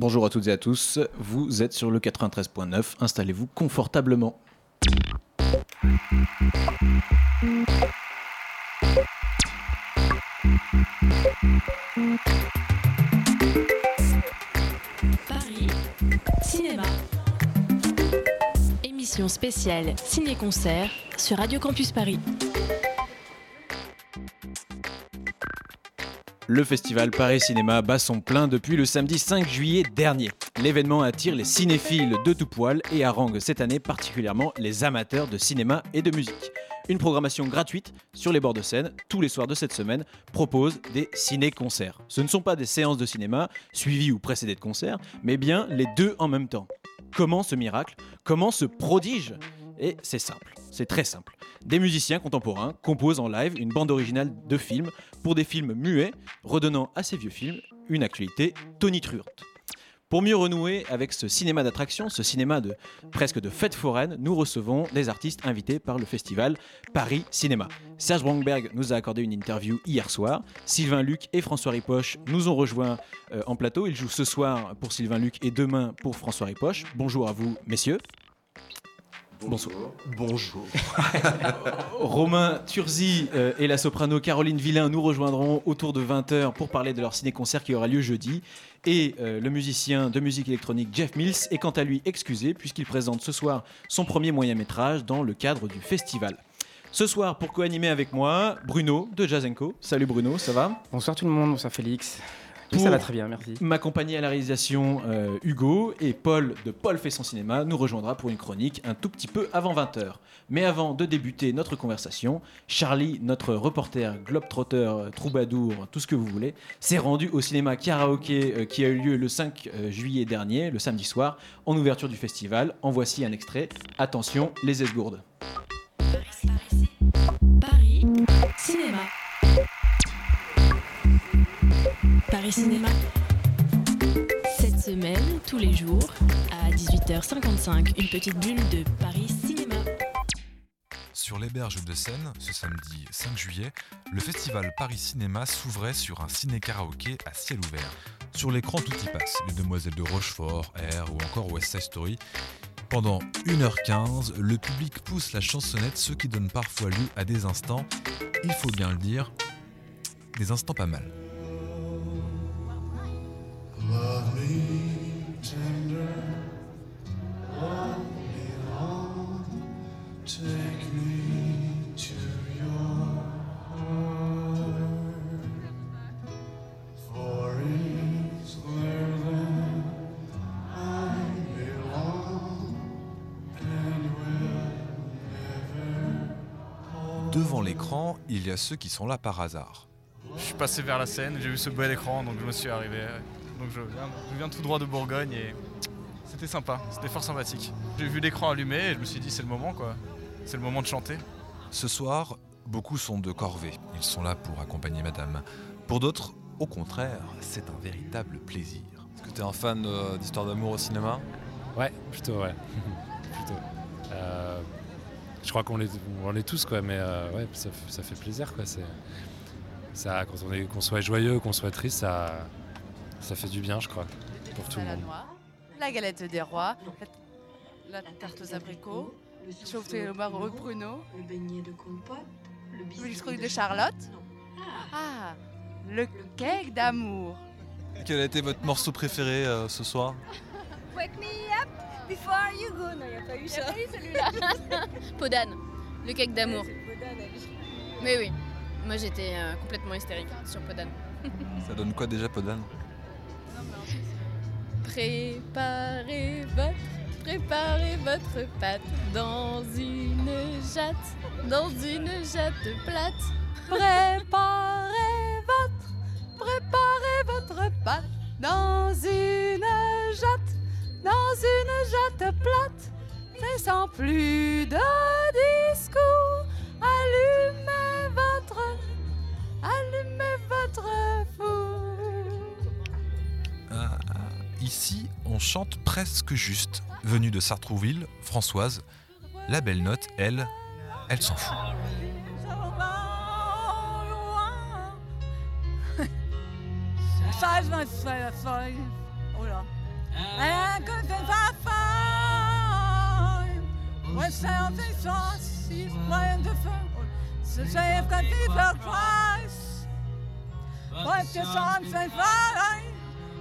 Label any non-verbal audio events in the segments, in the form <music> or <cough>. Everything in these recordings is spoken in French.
Bonjour à toutes et à tous, vous êtes sur le 93.9, installez-vous confortablement. Paris, cinéma. Émission spéciale ciné-concert sur Radio Campus Paris. Le festival Paris Cinéma bat son plein depuis le samedi 5 juillet dernier. L'événement attire les cinéphiles de tout poil et harangue cette année particulièrement les amateurs de cinéma et de musique. Une programmation gratuite sur les bords de scène, tous les soirs de cette semaine, propose des ciné-concerts. Ce ne sont pas des séances de cinéma suivies ou précédées de concerts, mais bien les deux en même temps. Comment ce miracle? Comment ce prodige? Et c'est simple, c'est très simple. Des musiciens contemporains composent en live une bande originale de films pour des films muets, redonnant à ces vieux films une actualité tonitruante. Pour mieux renouer avec ce cinéma d'attraction, ce cinéma de presque de fête foraine, nous recevons des artistes invités par le festival Paris Cinéma. Serge Brandberg nous a accordé une interview hier soir. Sylvain Luc et François Ripoche nous ont rejoints euh, en plateau. Ils jouent ce soir pour Sylvain Luc et demain pour François Ripoche. Bonjour à vous, messieurs. Bonsoir. Bonjour. <laughs> Romain Turzi euh, et la soprano Caroline Villain nous rejoindront autour de 20h pour parler de leur ciné-concert qui aura lieu jeudi. Et euh, le musicien de musique électronique Jeff Mills est quant à lui excusé puisqu'il présente ce soir son premier moyen métrage dans le cadre du festival. Ce soir, pour co-animer avec moi, Bruno de Jazenko. Salut Bruno, ça va? Bonsoir tout le monde, bonsoir Félix. Oui, ça va très bien, merci. M'accompagner à la réalisation euh, Hugo et Paul de Paul fait son cinéma nous rejoindra pour une chronique un tout petit peu avant 20h. Mais avant de débuter notre conversation, Charlie, notre reporter globetrotter, euh, troubadour, tout ce que vous voulez, s'est rendu au cinéma karaoké euh, qui a eu lieu le 5 euh, juillet dernier, le samedi soir, en ouverture du festival. En voici un extrait. Attention, les esgourdes. Paris, cinéma. Paris Cinéma. Cette semaine, tous les jours, à 18h55, une petite bulle de Paris Cinéma. Sur les berges de Seine, ce samedi 5 juillet, le festival Paris Cinéma s'ouvrait sur un ciné-karaoké à ciel ouvert. Sur l'écran, tout y passe. Les Demoiselles de Rochefort, Air ou encore West Side Story. Pendant 1h15, le public pousse la chansonnette, ce qui donne parfois lieu à des instants, il faut bien le dire, des instants pas mal. Devant l'écran, il y a ceux qui sont là par hasard. Je suis passé vers la scène, j'ai vu ce bel écran, donc je me suis arrivé. Donc je viens, je viens tout droit de Bourgogne et c'était sympa, c'était fort sympathique. J'ai vu l'écran allumé et je me suis dit c'est le moment quoi, c'est le moment de chanter. Ce soir, beaucoup sont de corvée. Ils sont là pour accompagner madame. Pour d'autres, au contraire, c'est un véritable plaisir. Est-ce que tu es un fan de- d'histoire d'amour au cinéma? Ouais, plutôt, ouais. <laughs> plutôt. Euh, je crois qu'on l'est, on l'est tous, quoi, mais euh, ouais, ça, fait plaisir, quoi. C'est, ça, quand on est, qu'on soit joyeux, qu'on soit triste, ça, ça fait du bien, je crois, pour tout le monde. la galette des rois, la, tarte aux abricots, le chauffe-thé au marron au pruneau, Le beignet de compote, le le biscuit de Charlotte. Ah, le cake d'amour. Quel a été votre morceau préféré euh, ce soir? Wake me up before you go. Non, il n'y a pas eu ça. <laughs> Podane, le cake d'amour. Mais oui, moi j'étais euh, complètement hystérique sur Podane. Ça donne quoi déjà, Podane? Préparez votre, préparez votre pâte dans une jatte, dans une jatte plate. Préparez votre, préparez votre pâte dans une jatte, dans une jatte plate. Et sans plus de discours, allumez votre, allumez votre four. Ah, ici, on chante presque juste. Venue de Sartrouville, Françoise, la belle note, elle, elle s'en fout.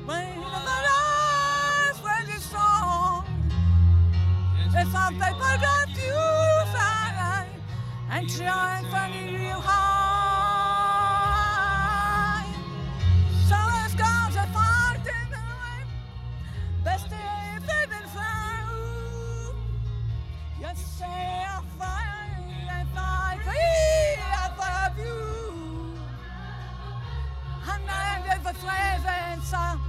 When the last when the song If I forgot you fine And trying funny real high. So as God's a fight in the way Best if they've been found. You say I find I I you. I'm the flavor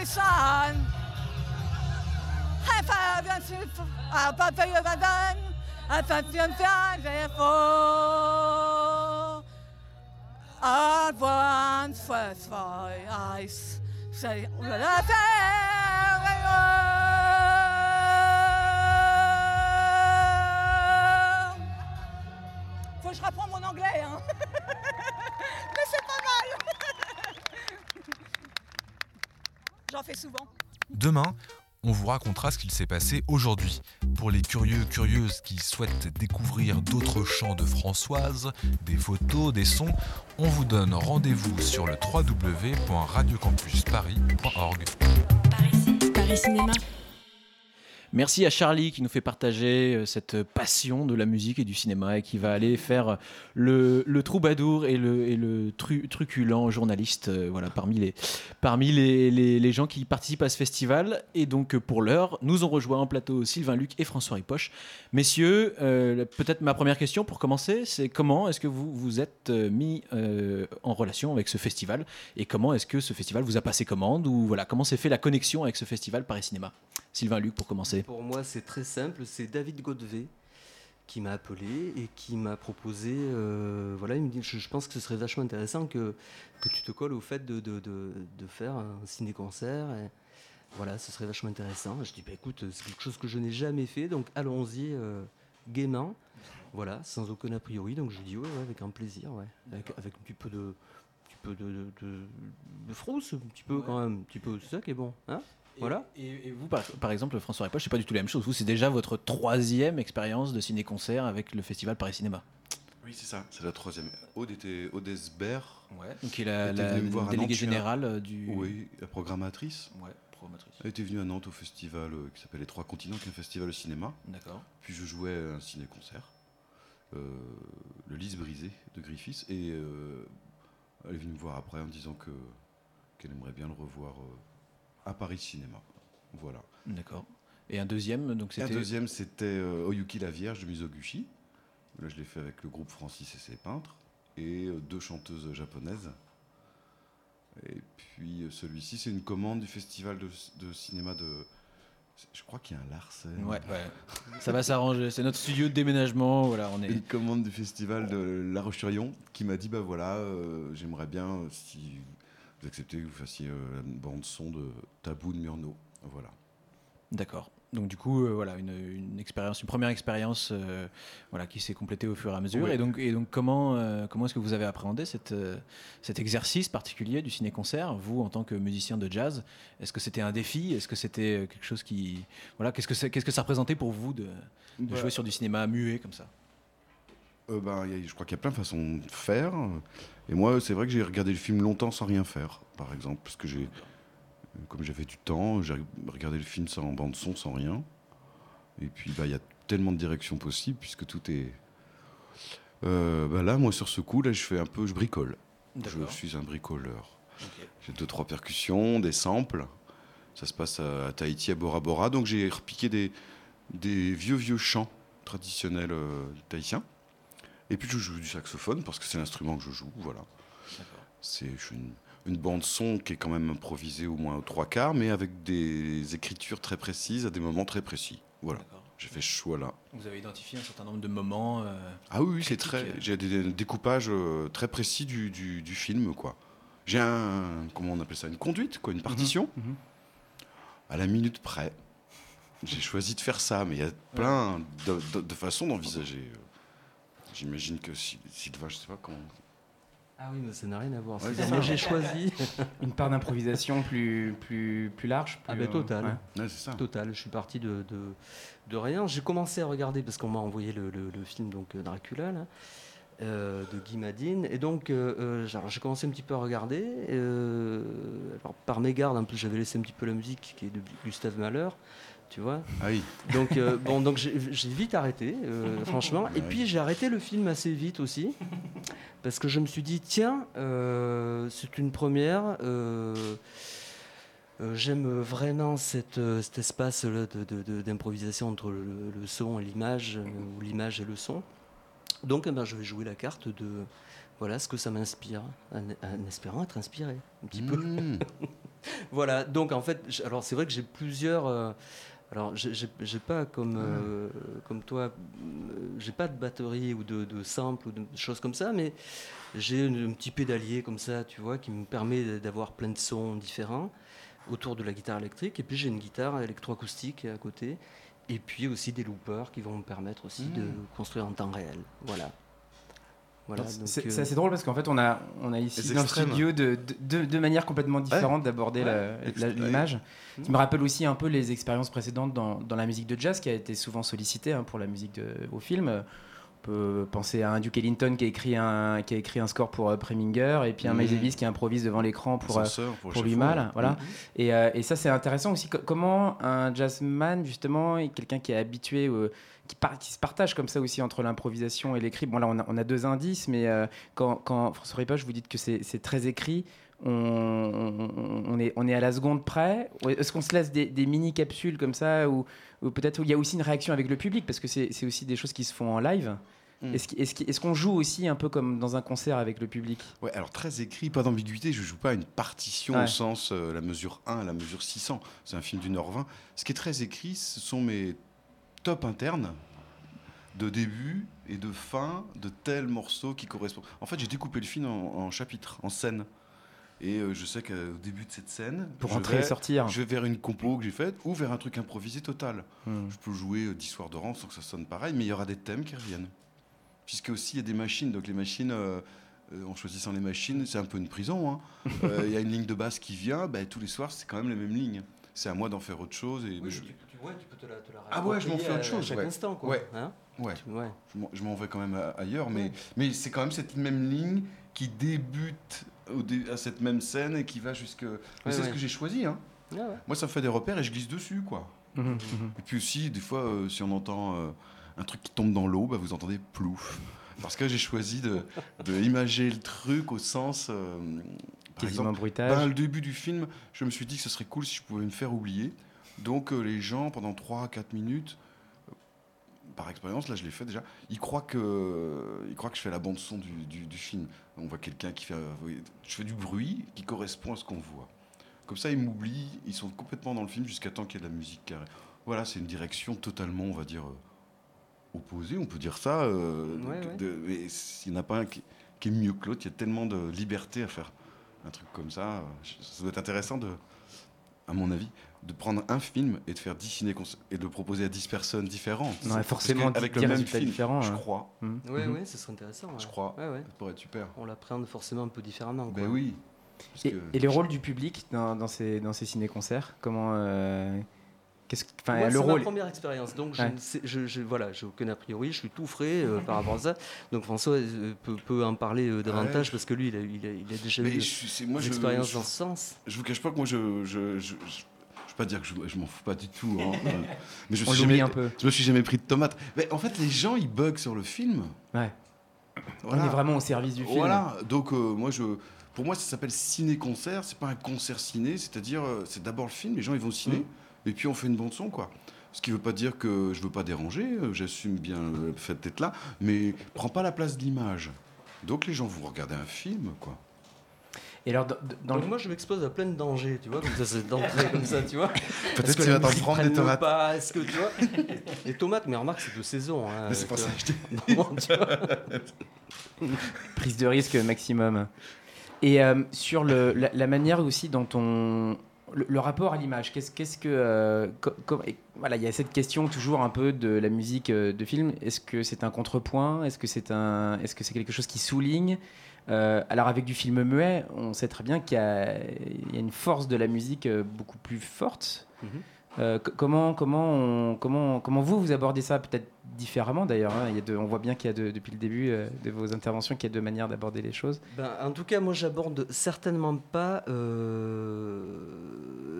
the sun. I found a ship, I thought you were done, I thought you found it for. I once first my eyes say, well, Faut que je reprends mon anglais, hein. Mais c'est pas mal. J'en fais souvent. Demain, on vous racontera ce qu'il s'est passé aujourd'hui. Pour les curieux, curieuses qui souhaitent découvrir d'autres chants de Françoise, des photos, des sons, on vous donne rendez-vous sur le www.radiocampusparis.org. Paris Cinéma. Merci à Charlie qui nous fait partager euh, cette passion de la musique et du cinéma et qui va aller faire le, le troubadour et le, et le tru- truculent journaliste euh, voilà, parmi, les, parmi les, gens qui participent à ce festival. Et donc euh, pour l'heure, nous ont rejoint en plateau Sylvain Luc et François Ripoche. Messieurs, euh, peut-être ma première question pour commencer, c'est comment est-ce que vous vous êtes euh, mis euh, en relation avec ce festival et comment est-ce que ce festival vous a passé commande ou voilà, comment s'est fait la connexion avec ce festival Paris Cinéma? Sylvain Luc pour commencer. Pour moi, c'est très simple. C'est David Godvé qui m'a appelé et qui m'a proposé. euh, voilà, il me dit je, je pense que ce serait vachement intéressant que, que tu te colles au fait de, de, de- de faire un ciné-concert. voilà, ce serait vachement intéressant. Je dis bah, écoute, c'est quelque chose que je n'ai jamais fait, donc allons-y euh, gaiement. Voilà, sans aucun a priori. Donc je dis ouais, ouais, avec un plaisir, ouais. Avec, avec un petit peu de. un petit peu de, de, de- de frousse, un petit peu quand même, un petit peu, c'est ça qui est bon, hein? Voilà. Et, et vous, par, par exemple, François Ripoche, c'est pas du tout la même chose. Vous, c'est déjà votre troisième expérience de ciné-concert avec le festival Paris Cinéma. Oui, c'est ça, c'est la troisième. Aude était Aude Esbert. Donc, qui est la- était la venue me voir à déléguée générale, euh, du- Oui, la programmatrice. Ouais, programmatrice. Elle était venue à Nantes au festival euh, qui s'appelle Les Trois Continents, qui est un festival de cinéma. D'accord. Puis je jouais à un ciné-concert, euh, Le Lys brisé de Griffiths. Et euh, elle est venue me voir après en disant que qu'elle aimerait bien le revoir euh, à Paris Cinéma. Voilà. D'accord. Et un deuxième, donc Et un c'était. deuxième, c'était euh, Oyuki la Vierge de Mizoguchi. Là, je l'ai fait avec le groupe Francis et ses peintres. Et euh, deux chanteuses japonaises. Et puis euh, celui-ci, c'est une commande du festival de, de cinéma de. Je crois qu'il y a un Larsen. Ouais, ouais. Ça va s'arranger. C'est notre studio de déménagement. Voilà, on est. Une commande du festival de La Roche-sur-Yon qui m'a dit bah voilà, j'aimerais bien, si vous acceptez, que vous fassiez euh, une bande-son de Tabou de Murnau. Voilà. D'accord. Donc du coup, euh, voilà, une, une expérience, une première expérience, euh, voilà, qui s'est complétée au fur et à mesure. Et donc, et donc, comment, euh, comment est-ce que vous avez appréhendé cette, cet exercice particulier du ciné-concert, vous en tant que musicien de jazz? Est-ce que c'était un défi? Est-ce que c'était quelque chose qui, voilà, qu'est-ce que qu'est-ce que ça représentait pour vous de, de jouer sur du cinéma muet comme ça? Euh, ben, il y a- je crois qu'il y a plein de façons de faire. Et moi, c'est vrai que j'ai regardé le film longtemps sans rien faire, par exemple, parce que j'ai, comme j'avais du temps, j'ai regardé le film sans bande son, sans rien. Et puis, bah, il y a tellement de directions possibles, puisque tout est. Euh, bah là, moi, sur ce coup, là, je fais un peu, je bricole. Je suis un bricoleur. J'ai deux trois percussions, des samples. Ça se passe à, à Tahiti, à Bora Bora. Donc j'ai repiqué des, des vieux vieux chants traditionnels euh, tahitiens. Et puis je joue du saxophone parce que c'est l'instrument que je joue. Voilà. C'est une, une bande son qui est quand même improvisée au moins aux trois quarts, mais avec des écritures très précises à des moments très précis. Voilà, j'ai fait ce choix-là. Vous avez identifié un certain nombre de moments. euh, Ah oui, c'est très. euh, J'ai des découpages euh, très précis du, du- du film, quoi. J'ai un. Comment on appelle ça Une conduite, quoi, une partition. mhm. À la minute près. J'ai choisi de faire ça, mais il y a plein de, de- de façons d'envisager. J'imagine que si, Sylvain, je sais pas comment. Ah oui, mais ça n'a rien à voir. Ouais, moi, j'ai choisi. <laughs> Une part d'improvisation plus, plus, plus large. Ah plus, ben euh, total. ouais. Ouais, c'est ça. Total. Je suis parti de, de, de rien. J'ai commencé à regarder parce qu'on m'a envoyé le, le- le film donc euh, Dracula là, euh, de Guy Madine. Et donc euh, j'ai- commencé un petit peu à regarder. euh, alors, par mégarde, en plus j'avais laissé un petit peu la musique qui est de Gustave Mahler. Tu vois Ah oui. Donc, euh, bon, donc j'ai vite arrêté, euh, <laughs> franchement. Et puis j'ai arrêté le film assez vite aussi, parce que je me suis dit, tiens, euh, c'est une première. J'aime vraiment cette, cet espace là, de- de- de- d'improvisation entre le, le son et l'image, ou l'image et le son. Donc, eh ben, je vais jouer la carte de voilà ce que ça m'inspire, en, en espérant être inspiré un petit peu. Mmh. <laughs> voilà, donc en fait, alors c'est vrai que j'ai plusieurs. Alors, j'ai- pas comme, euh, comme toi, euh, j'ai pas de batterie ou de, de sample ou de choses comme ça, mais j'ai un, petit pédalier comme ça, tu vois, qui me permet d'avoir plein de sons différents autour de la guitare électrique. Et puis j'ai une guitare électroacoustique à côté. Et puis aussi des loopers qui vont me permettre aussi de Mmh. construire en temps réel. Voilà. Voilà, donc, C'est euh, c'est assez drôle parce qu'en fait, on a, on a ici dans le studio de, de, de- de manière complètement différente d'aborder Ouais. l'image. ouais. Qui me rappelle aussi un peu les expériences précédentes dans, dans la musique de jazz qui a été souvent sollicitée hein, pour la musique de, au film. On peut penser à un Duke Ellington qui a écrit un, qui a écrit un score pour euh, Preminger et puis un Mhm. Miles Davis qui improvise devant l'écran pour, euh, pour pour lui mal. ouais. Voilà. Et, euh, et ça, c'est intéressant aussi. Co- comment un jazzman, justement, est quelqu'un qui est habitué, euh, qui, par- qui se partage comme ça aussi entre l'improvisation et l'écrit? Bon, là, on a, on a deux indices, mais euh, quand, quand François Ripoche, vous dites que c'est très écrit, on, on- on est, on est à la seconde près. Est-ce qu'on se laisse des, des mini-capsules comme ça Ou, ou peut-être il y a aussi une réaction avec le public, parce que c'est aussi des choses qui se font en live. Mm. Est-ce qu'- est-ce qu'- est-ce qu'on joue aussi un peu comme dans un concert avec le public? Ouais, alors très écrit, pas d'ambiguïté, je joue pas une partition Ouais. au sens euh, la mesure 1 à la mesure 600. C'est un film d'une heure 20. Ce qui est très écrit, ce sont mes tops internes de début et de fin de tels morceaux qui correspondent. En fait, j'ai découpé le film en, en chapitres, en scènes. Et euh, je sais qu'au début de cette scène, Pour je entrer et vais- sortir. je vais vers une compo que j'ai faite ou vers un truc improvisé total. Hmm. Je peux jouer euh, 10 soirs de rang sans que ça sonne pareil, mais il y aura des thèmes qui reviennent. Puisque aussi il y a des machines, donc les machines, euh, euh, en choisissant les machines, c'est un peu une prison. hein. <laughs> Euh, Il y a une ligne de basse qui vient, ben, tous les soirs c'est quand même les mêmes lignes. C'est à moi d'en faire autre chose. Et Oui, je- tu, tu- ouais, tu peux te la, te la Ah ouais, je m'en fais autre chose. À chaque ouais. instant, quoi. Ouais. Hein ouais. Tu- ouais. Je m'en- vais quand même ailleurs, mais, Ouais. mais c'est quand même cette même ligne qui débute au à cette même scène et qui va jusque. Ouais, c'est ouais. ce que j'ai choisi. Hein. Ah ouais. Moi, ça me fait des repères et je glisse dessus, quoi. Mhm, mhm. Et puis aussi, des fois, euh, si on entend euh, un truc qui tombe dans l'eau, bah, vous entendez plouf. Parce que j'ai choisi de, de imager le truc au sens. euh, par exemple, bruitage. ben, le début du film, je me suis dit que ce serait cool si je pouvais me faire oublier. Donc euh, les gens, pendant 3-4 minutes, par expérience, là je l'ai fait déjà, ils croient que, ils croient que je fais la bande son du, du- du film. On voit quelqu'un qui fait, je fais du bruit qui correspond à ce qu'on voit. Comme ça, ils m'oublient, ils sont complètement dans le film jusqu'à temps qu'il y ait de la musique carrée. Voilà, c'est une direction totalement, on va dire, euh, opposée, on peut dire ça. euh, Ouais, de- ouais. de- mais il n'y en a pas un qui, qui est mieux que l'autre, il y a tellement de liberté à faire un truc comme ça. Ça doit être intéressant, de, à mon avis, de prendre un film et de faire 10 ciné et de le proposer à 10 personnes différentes. Parce forcément, avec le même film, différents, je hein. crois. Mhm. Ouais, Mhm. ouais, ce serait intéressant. Je crois. Ouais, ouais. Ça pourrait être super. On l'appréhende forcément un peu différemment. Ben oui. Parce Et, que- et les rôles du public dans, dans ces, dans ces ciné-concerts Comment. euh, qu'est-ce que- enfin, le c'est rôle. ma première expérience, donc je Ouais. ne sais- je, je- voilà, j'ai aucun a priori, je suis tout frais euh, par rapport à ça. Donc François euh, peut, peut en parler euh, davantage parce que lui, il a, il a- il a déjà Mais eu je- moi, expériences je- dans ce sens. Je vous cache pas que moi, je. Pas dire que je, je m'en fous pas du tout. hein. <laughs> Mais je On suis jamais, un peu. Je me suis jamais pris de tomate. Mais en fait, les gens, ils bug sur le film. Ouais. Voilà. On est vraiment au service du film. Voilà. Donc, euh, moi, je. Pour moi, ça s'appelle ciné-concert. C'est pas un concert ciné. C'est-à-dire, euh, c'est d'abord le film. Les gens, ils vont au ciné. Et puis, on fait une bande-son, quoi. Ce qui veut pas dire que je veux pas déranger. euh, J'assume bien le fait d'être là. Mais prends pas la place de l'image. Donc, les gens vont regarder un film, quoi. Et alors, dans, dans Donc le... moi, je m'expose à plein de dangers, tu vois, comme ça, c'est d'entrée, <laughs> comme ça, tu vois. Peut-être que tu vas t'en prendre des tomates. pas Est-ce que tu vois <laughs> Les tomates, mais remarque, c'est de saison. Hein, Mais c'est pour ça que je <laughs> prise de risque maximum. Et euh, sur le, la, la manière aussi dont on. Le, le rapport à l'image, qu'est-ce qu'est-ce que. euh, co- co- et voilà, il y a cette question toujours un peu de la musique euh, de film. Est-ce que c'est un contrepoint? Est-ce que c'est un, est-ce que c'est quelque chose qui souligne? Euh, Alors avec du film muet, on sait très bien qu'il y, a il y a une force de la musique euh, beaucoup plus forte. Mhm. Euh, co- comment, comment, on- comment, comment vous, vous abordez ça Peut-être différemment d'ailleurs. hein. On voit bien qu'il y a depuis le début euh, de vos interventions qu'il y a deux manières d'aborder les choses. Ben, en tout cas, moi, j'aborde certainement pas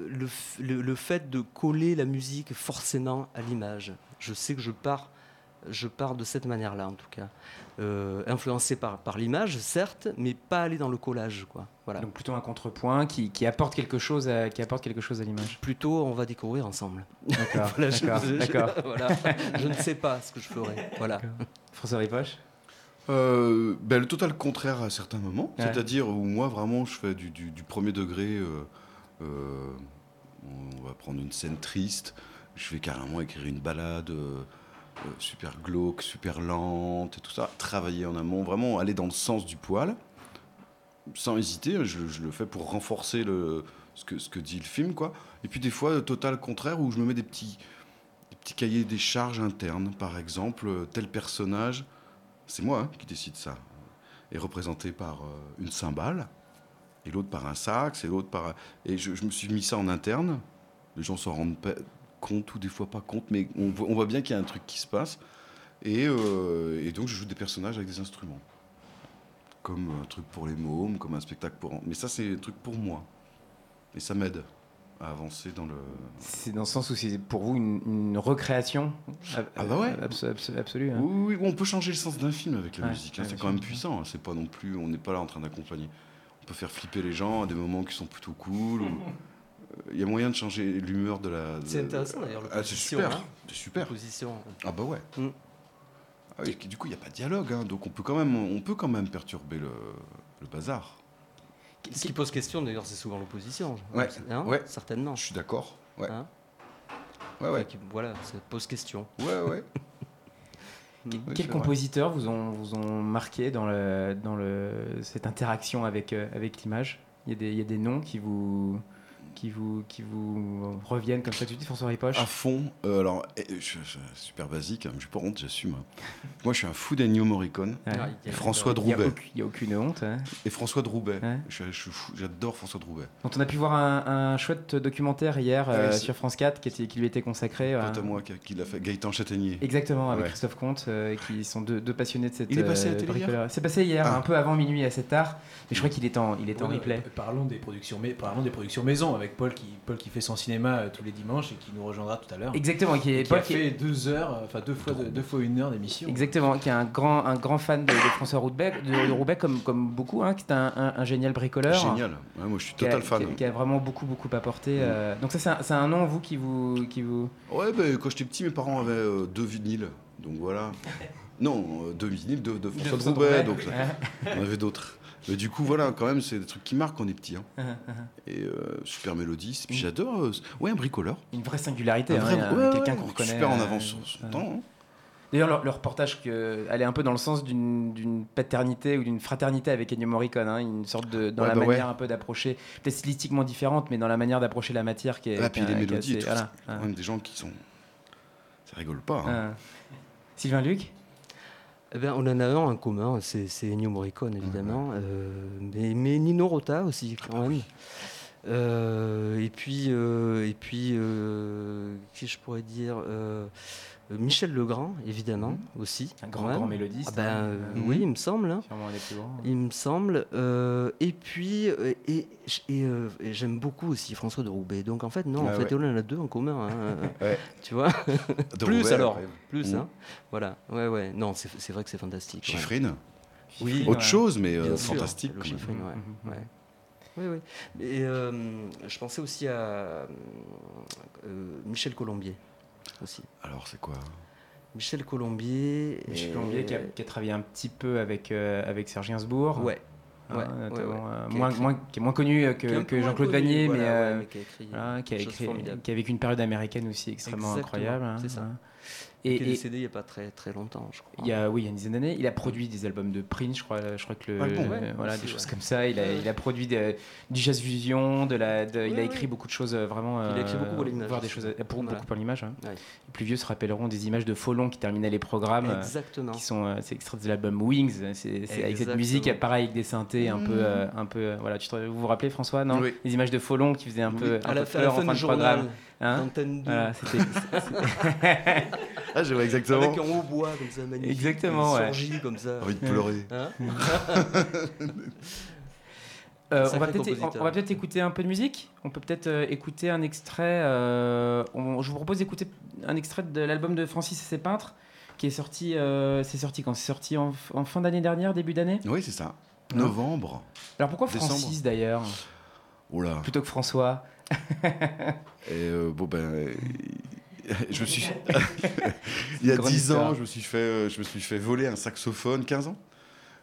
le, f- le- le fait de coller la musique forcément à l'image. Je sais que je pars, je pars de cette manière-là, en tout cas. Euh, influencé par, par l'image, certes, mais pas aller dans le collage, quoi. Voilà. Donc plutôt un contrepoint qui, qui apporte quelque chose à, qui apporte quelque chose à l'image. Plutôt, on va découvrir ensemble. D'accord, <laughs> Voilà, je- <laughs> voilà. Je ne sais pas ce que je ferai. Voilà. François Ripoche Euh, ben, le total contraire à certains moments. Ouais. C'est-à-dire où moi, vraiment, je fais du, du- du premier degré. euh, euh, on va prendre une scène triste. Je vais carrément écrire une balade super glauque, super lente et tout ça. Travailler en amont, vraiment aller dans le sens du poil. Sans hésiter, je, le fais pour renforcer le, ce, que, ce que dit le film. Quoi. Et puis des fois, total contraire où je me mets des petits, des petits cahiers des charges internes. Par exemple, euh, tel personnage c'est moi hein, qui décide ça. Est représenté par euh, une cymbale, et l'autre par un sax, et l'autre par. Et je, je me suis mis ça en interne. Les gens s'en rendent compte ou des fois pas compte, mais on voit, on voit bien qu'il y a un truc qui se passe. Et, euh, et donc je joue des personnages avec des instruments. Comme un truc pour les mômes, comme un spectacle pour. Mais ça, c'est un truc pour moi. Et ça m'aide à avancer dans le. C'est dans le sens où c'est pour vous une, une recréation Ah bah ouais. abso- abso- absolue. hein. Oui, oui, on peut changer le sens d'un film avec la Ouais, musique. hein, ouais, c'est quand même puissant. hein, C'est pas non plus, on n'est pas là en train d'accompagner. On peut faire flipper les gens à des moments qui sont plutôt cool. ou- <laughs> Il y a moyen de changer l'humeur de la. de- C'est intéressant d'ailleurs. Ah, c'est super. C'est super. Position. Ah bah ouais. Mm. Ah du coup, il n'y a pas de dialogue, hein, donc on peut quand même, on peut quand même perturber le, le bazar. Ce qui pose question d'ailleurs, c'est souvent l'opposition. Ouais, Hein ouais. Certainement. Je suis d'accord. Ouais. Hein Ouais, ouais. Qui- Voilà, ça pose question. Ouais, ouais. <laughs> Oui, Quels compositeurs vous ont, vous ont marqué dans, le, dans le, cette interaction avec, euh, avec l'image? Il y, a des, il y a des noms qui vous, qui vous, qui vous reviennent comme ça de suite, François Ripoche À fond. Euh, alors, eh, je- je- super basique, hein, mais j'ai pas honte, j'assume. hein. <laughs> Moi, je suis un fou d'Ennio Morricone. Ouais. Et François Il y a Droubet. Il n'y a aucune honte. hein. Et François Droubet. Ouais. Je, je suis J'adore François Droubet. dont on a pu voir un, un chouette documentaire hier Ah euh, sur France 4 qui, était, qui lui était consacré. Euh, à moi qui, qui l'a fait, Gaëtan Châtaignier. Exactement, avec Ouais. Christophe Comte, euh, qui sont deux, deux passionnés de cette Il est passé à la. C'est passé hier, Ah. un peu avant minuit, assez tard. Mais je crois qu'il est en, il est en replay. Parlons des productions, mais parlons des productions maison avec Paul qui, Paul qui fait son cinéma euh, tous les dimanches et qui nous rejoindra tout à l'heure. Exactement, qui est qui Paul a qui fait est- deux heures, euh, enfin deux fois, deux, fois une heure d'émission. Exactement, qui est un grand, un grand fan de, de François Roubaix, de, de Roubaix comme, comme beaucoup, hein, qui est un, un- un génial bricoleur. Génial. Ouais, moi, je suis a- total fan. Qui a, qui a vraiment beaucoup, beaucoup apporté. euh, Donc ça, c'est un, nom, vous, qui vous... Qui vous... Ouais, bah, quand j'étais petit, mes parents avaient euh, deux vinyles. Donc voilà. <laughs> Non, euh, deux vinyles de, de François François Droubet. Droubet. Donc on avait d'autres. Mais du coup, voilà, quand même, c'est des trucs qui marquent quand on est petit. hein. Et euh, super mélodie. Puis j'adore. euh, ouais, un bricoleur. Une vraie singularité, Un hein, vrai- ouais, quelqu'un ouais, qu'on reconnaît. Super en euh, avance sur son temps. hein. D'ailleurs, le, le reportage que, allait un peu dans le sens d'une paternité ou d'une fraternité avec Ennio Morricone, hein, une sorte de dans Ouais, la bah manière ouais. un peu d'approcher, peut-être stylistiquement différente, mais dans la manière d'approcher la matière qui est. Ah, puis les mélodies, et tout, voilà, même des gens qui sont. Ça rigole pas. hein. Euh, Sylvain Luc Eh ben, on en a un en commun, c'est Ennio Morricone évidemment, euh, mais, mais Nino Rota aussi quand même. Euh, et puis, euh, et puis qui je pourrais dire Michel Legrand, évidemment, aussi. Un grand, grand mélodiste, Ah ben, hein. euh, Mhm. Oui, il me semble. hein. Sûrement un des plus grands. Il me semble. euh, et puis, euh, et, et, euh, et j'aime beaucoup aussi François de Roubaix. Donc en fait, non, Ah en fait, ouais. on en a deux en commun. hein. Ouais. <laughs> Tu vois De Plus Roubaix, alors, ouais. plus. Mhm. Hein. Voilà, ouais, ouais. Non, c'est c'est vrai que c'est fantastique. ouais. Chiffrine. Oui, Autre ouais. chose, mais euh, fantastique. le quand même. chiffrine, ouais. Mhm. ouais. Oui, oui. Et euh, je pensais aussi à euh, Michel Colombier. Aussi. Alors, c'est quoi Michel Colombier. Michel Colombier qui a, qui a travaillé un petit peu avec, euh, avec Serge Gainsbourg. Ouais. hein, Ouais, notamment, ouais, ouais. euh, Qui a moins, écrit- moins- qui est moins connu euh, que, Jean-Claude Vanier, voilà, mais ouais, euh, mais qui a écrit, voilà, qui a écrit- formidables. qui a vécu une période américaine aussi extrêmement Exactement, incroyable. hein, c'est ça. hein. Et, qui est décédé il n'y a pas très, très longtemps, je crois. il y a, oui, il y a une dizaine d'années, il a produit des albums de Prince, je crois, je crois que le, Ah voilà, des choses comme ça. Il a, il a produit de- du jazz fusion, de la, de- il a écrit ouais. beaucoup de choses euh, vraiment. Il a écrit euh, beaucoup pour l'image voir des aussi. choses euh, pour, beaucoup pour l'image. hein. Les plus vieux se rappelleront des images de Folon qui terminaient les programmes. Exactement. Qui sont, c'est extrait de l'album Wings. C'est avec cette musique, pareil, avec des synthés un peu, euh, un peu. voilà, tu te- vous vous rappelez François, non? Oui. Les images de Folon qui faisaient un Oui. peu, À un la peu à la peur fin en fin du de programme. Hein d'Antenne 2. Voilà, c'était. c'est- <laughs> Ah, je vois exactement. Avec un hautbois comme ça, magnifique. Exactement, ouais. surgie comme ça. Envie de pleurer. Hein <laughs> Euh, on va peut-être compositeur. on, on va peut-être écouter un peu de musique. On peut peut-être euh, écouter un extrait. euh, on- je vous propose d'écouter un extrait de l'album de Francis et ses peintres qui est sorti. euh, c'est sorti quand? C'est sorti en, en fin d'année dernière, début d'année? Oui, c'est ça. Novembre. Alors pourquoi Décembre. Francis d'ailleurs? Plutôt que François <laughs> Et euh, bon ben, euh, je me suis. <laughs> <laughs> Il y a Grande 10 histoire. ans, je me suis fait, euh, je me suis fait voler un saxophone, 15 ans.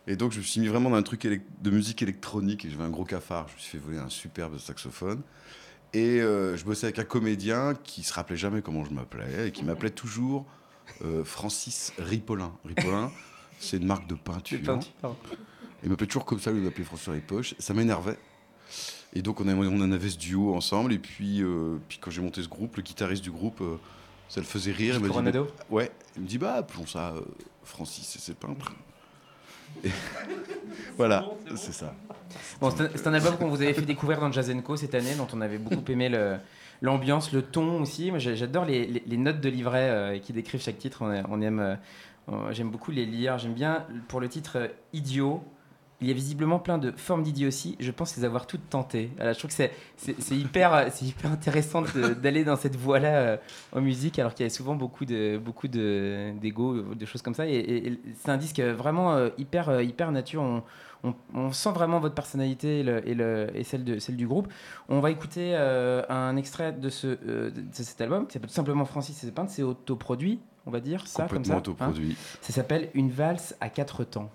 Et donc je me suis mis vraiment dans un truc de musique électronique. Et j'avais un gros cafard. Je me suis fait voler un superbe saxophone. Et euh, je bossais avec un comédien qui se rappelait jamais comment je m'appelais et qui m'appelait toujours euh, Francis Ripollin. Ripollin, c'est une marque de peinture. De peinture. Il m'appelait toujours comme ça, il m'appelait François Ripoche. Ça m'énervait. Et donc on, a- on en avait ce duo ensemble. Et puis, euh, puis quand j'ai monté ce groupe, le guitariste du groupe, euh, ça le faisait rire. Il m'a dit, bah, ouais, il me dit bah appelons ça euh, Francis ses peintres. Et <laughs> voilà, c'est ça. Bon, c'est un, c'est un album qu'on vous avait <laughs> fait découvrir dans Jazz Co cette année, dont on avait beaucoup aimé le- l'ambiance, le ton aussi. Moi, j'adore les, les- les notes de livret euh, qui décrivent chaque titre. On, on aime, euh, j'aime beaucoup les lire. J'aime bien pour le titre euh, Idiot. Il y a visiblement plein de formes d'idiotie. Je pense les avoir toutes tentées. Je trouve que c'est, hyper, euh, c'est hyper intéressant <laughs> d'aller dans cette voie-là euh, en musique, alors qu'il y a souvent beaucoup de, beaucoup de, d'ego, de choses comme ça. Et, et- et c'est un disque vraiment euh, hyper, euh, hyper nature. On, on, on sent vraiment votre personnalité et, le- et le- et celle, de, celle du groupe. On va écouter euh, un extrait de, ce, euh, de cet album qui s'appelle tout simplement Francis et ses peintres. C'est autoproduit, on va dire ça comme ça. Complètement autoproduit. hein. ça s'appelle Une valse à quatre temps.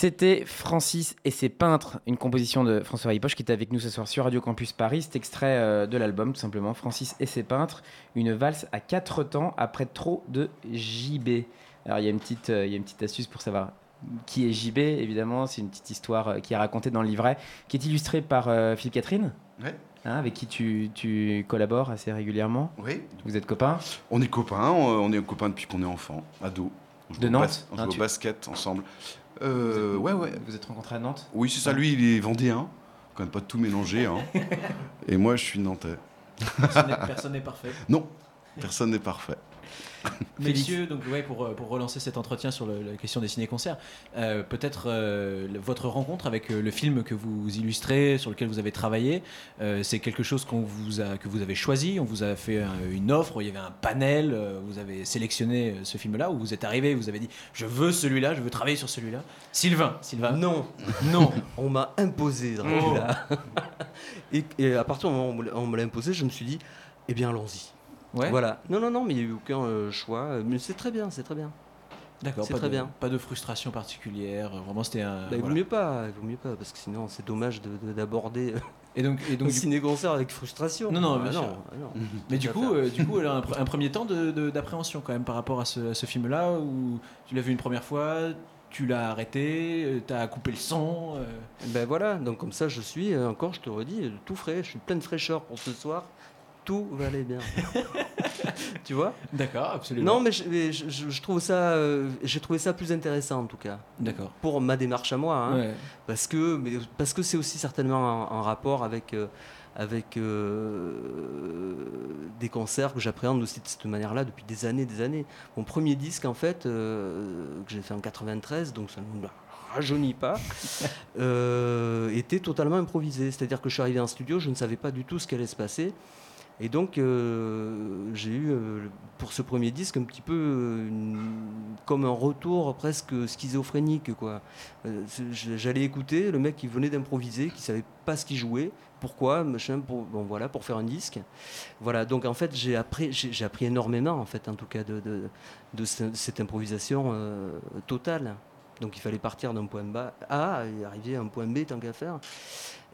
C'était Francis et ses peintres, une composition de François Ripoche qui est avec nous ce soir sur Radio Campus Paris. C'est extrait euh, de l'album, tout simplement. Francis et ses peintres, une valse à quatre temps après trop de JB. Alors, il y, a une petite, euh, il y a une petite astuce pour savoir qui est JB, évidemment. C'est une petite histoire euh, qui est racontée dans le livret, qui est illustrée par euh, Philippe Catherine. Ouais. hein, avec qui tu, tu collabores assez régulièrement. Oui. Vous êtes copains? On est copains, on on est copains depuis qu'on est enfant, ado. On joue De au Nantes bas- On joue hein, au tu- basket ensemble. Euh, ouais, ouais. Vous êtes rencontrés à Nantes Oui, c'est ça. Lui, il est vendéen. Quand même pas tout mélanger. Hein. <laughs> Et moi, je suis nantais. Personne n'est parfait. Non, personne n'est parfait. <laughs> Messieurs, donc ouais, pour, euh, pour relancer cet entretien sur le- la question des ciné-concerts, euh, peut-être euh, votre rencontre avec euh, le film que vous illustrez, sur lequel vous avez travaillé, euh, c'est quelque chose qu'on vous a, que vous avez choisi, on vous a fait une offre, il y avait un panel, euh, vous avez sélectionné ce film-là, ou vous êtes arrivé, vous avez dit je veux celui-là, je veux travailler sur celui-là. Sylvain, Sylvain. Non. <laughs> Non. on m'a imposé Dracula. <laughs> et, et à partir du moment où on me l'a imposé, je me suis dit, eh bien allons-y. Ouais. Voilà. Non, non, non, mais il n'y a eu aucun euh, choix. euh, Mais c'est très bien, c'est très bien. D'accord, C'est pas très de, bien. Pas de frustration particulière, vraiment c'était un. Bah, il vaut mieux pas, il vaut mieux pas, parce que sinon c'est dommage de- de- d'aborder Et donc, et donc un ciné-concert avec frustration. Non, non, Ah bien sûr. ah non. <laughs> Mais du coup, euh, du coup, elle a un, pr- un premier temps de- de- d'appréhension quand même par rapport à ce, film-là où tu l'as vu une première fois, tu l'as arrêté, tu as coupé le son. euh. Ben voilà, donc comme ça je suis, euh, encore je te redis, euh, tout frais, je suis plein de fraîcheur pour ce soir, tout va aller bien. <laughs> tu vois? D'accord, absolument. Non mais je, mais je- je- je trouve ça, euh, j'ai trouvé ça plus intéressant en tout cas. D'accord. Pour ma démarche à moi, hein, Ouais. parce que mais parce que c'est aussi certainement en, en rapport avec euh, avec euh, des concerts que j'appréhende aussi de cette manière-là depuis des années, des années. Mon premier disque en fait euh, que j'ai fait en 93, donc ça ne me rajeunit pas, <laughs> euh, était totalement improvisé. C'est-à-dire que je suis arrivé en studio, je ne savais pas du tout ce qui allait se passer. Et donc, euh, j'ai eu euh, pour ce premier disque un petit peu euh, comme un retour presque schizophrénique. Quoi. J'allais écouter le mec qui venait d'improviser, qui savait pas ce qu'il jouait, pourquoi, machin, pour, bon, voilà, pour faire un disque. Voilà, donc en fait, j'ai appris, j'ai appris énormément, en fait, en tout cas, de, de, de ce- cette improvisation totale. Donc il fallait partir d'un point A et arriver à un point B tant qu'à faire.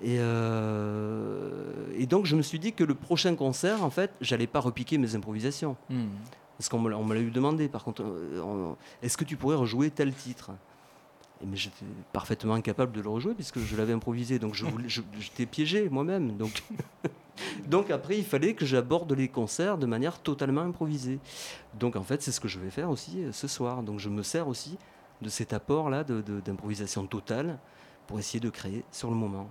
Et, euh, et donc je me suis dit que le prochain concert, en fait, j'allais pas repiquer mes improvisations. Hmm. Parce qu'on me l'a eu demandé, par contre, euh, est-ce que tu pourrais rejouer tel titre? Mais j'étais parfaitement incapable de le rejouer puisque je l'avais improvisé, donc j'étais piégé moi-même. Donc, <laughs> donc après, il fallait que j'aborde les concerts de manière totalement improvisée. Donc en fait, c'est ce que je vais faire aussi euh, ce soir. Donc je me sers aussi de cet apport-là d'improvisation totale pour essayer de créer sur le moment.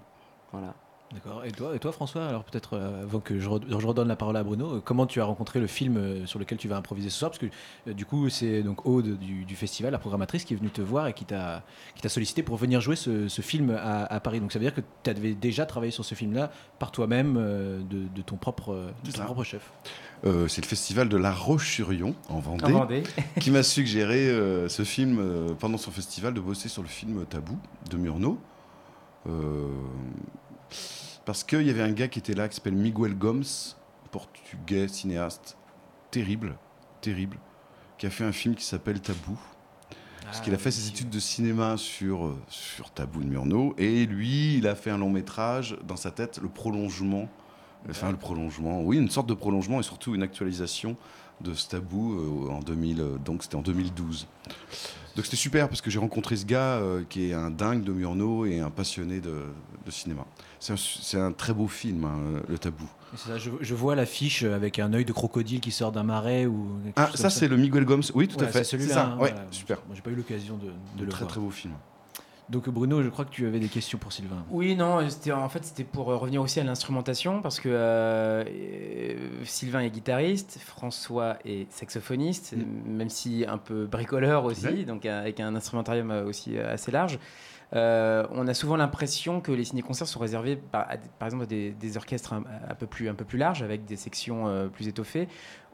Voilà. D'accord. Et toi, et toi, François, alors peut-être euh, avant que je, red- je redonne la parole à Bruno, euh, comment tu as rencontré le film euh, sur lequel tu vas improviser ce soir? Parce que du coup, c'est donc Aude du, du festival, la programmatrice, qui est venue te voir et qui t'a qui t'a sollicité pour venir jouer ce, ce film à, à Paris. Donc ça veut dire que tu avais déjà travaillé sur ce film-là par toi-même, de, de ton propre, de ton propre chef. Euh, c'est le festival de La Roche-sur-Yon en Vendée, En Vendée. <laughs> qui m'a suggéré euh, ce film euh, pendant son festival de bosser sur le film Tabou de Murnau. Euh, parce qu'il y avait un gars qui était là qui s'appelle Miguel Gomes, portugais, cinéaste, terrible, terrible, qui a fait un film qui s'appelle Tabou. Parce qu'il a fait ses études de cinéma sur, euh, sur Tabou de Murnau. Et lui, il a fait un long métrage dans sa tête, le prolongement. Enfin, le prolongement, oui, une sorte de prolongement et surtout une actualisation de ce tabou euh, en 2000, euh, donc c'était en 2012. Donc c'était super parce que j'ai rencontré ce gars euh, qui est un dingue de Murnau et un passionné de, de cinéma. C'est un, très beau film, hein, le tabou. Ça, je, je vois l'affiche avec un œil de crocodile qui sort d'un marais ou. Ah, ça c'est le Miguel Gomes, oui tout à fait. C'est celui-là. hein, ouais, voilà. super. Moi, j'ai pas eu l'occasion de, de le très voir. très beau film. Donc Bruno, je crois que tu avais des questions pour Sylvain. Oui, non, en fait c'était pour euh, revenir aussi à l'instrumentation parce que euh, Sylvain est guitariste, François est saxophoniste, même si un peu bricoleur aussi, Ouais. donc euh, avec un instrumentarium aussi assez large. Euh, on a souvent l'impression que les ciné-concerts sont réservés par, à des- par exemple à des, des orchestres un, un peu plus, un peu plus larges, avec des sections euh, plus étoffées,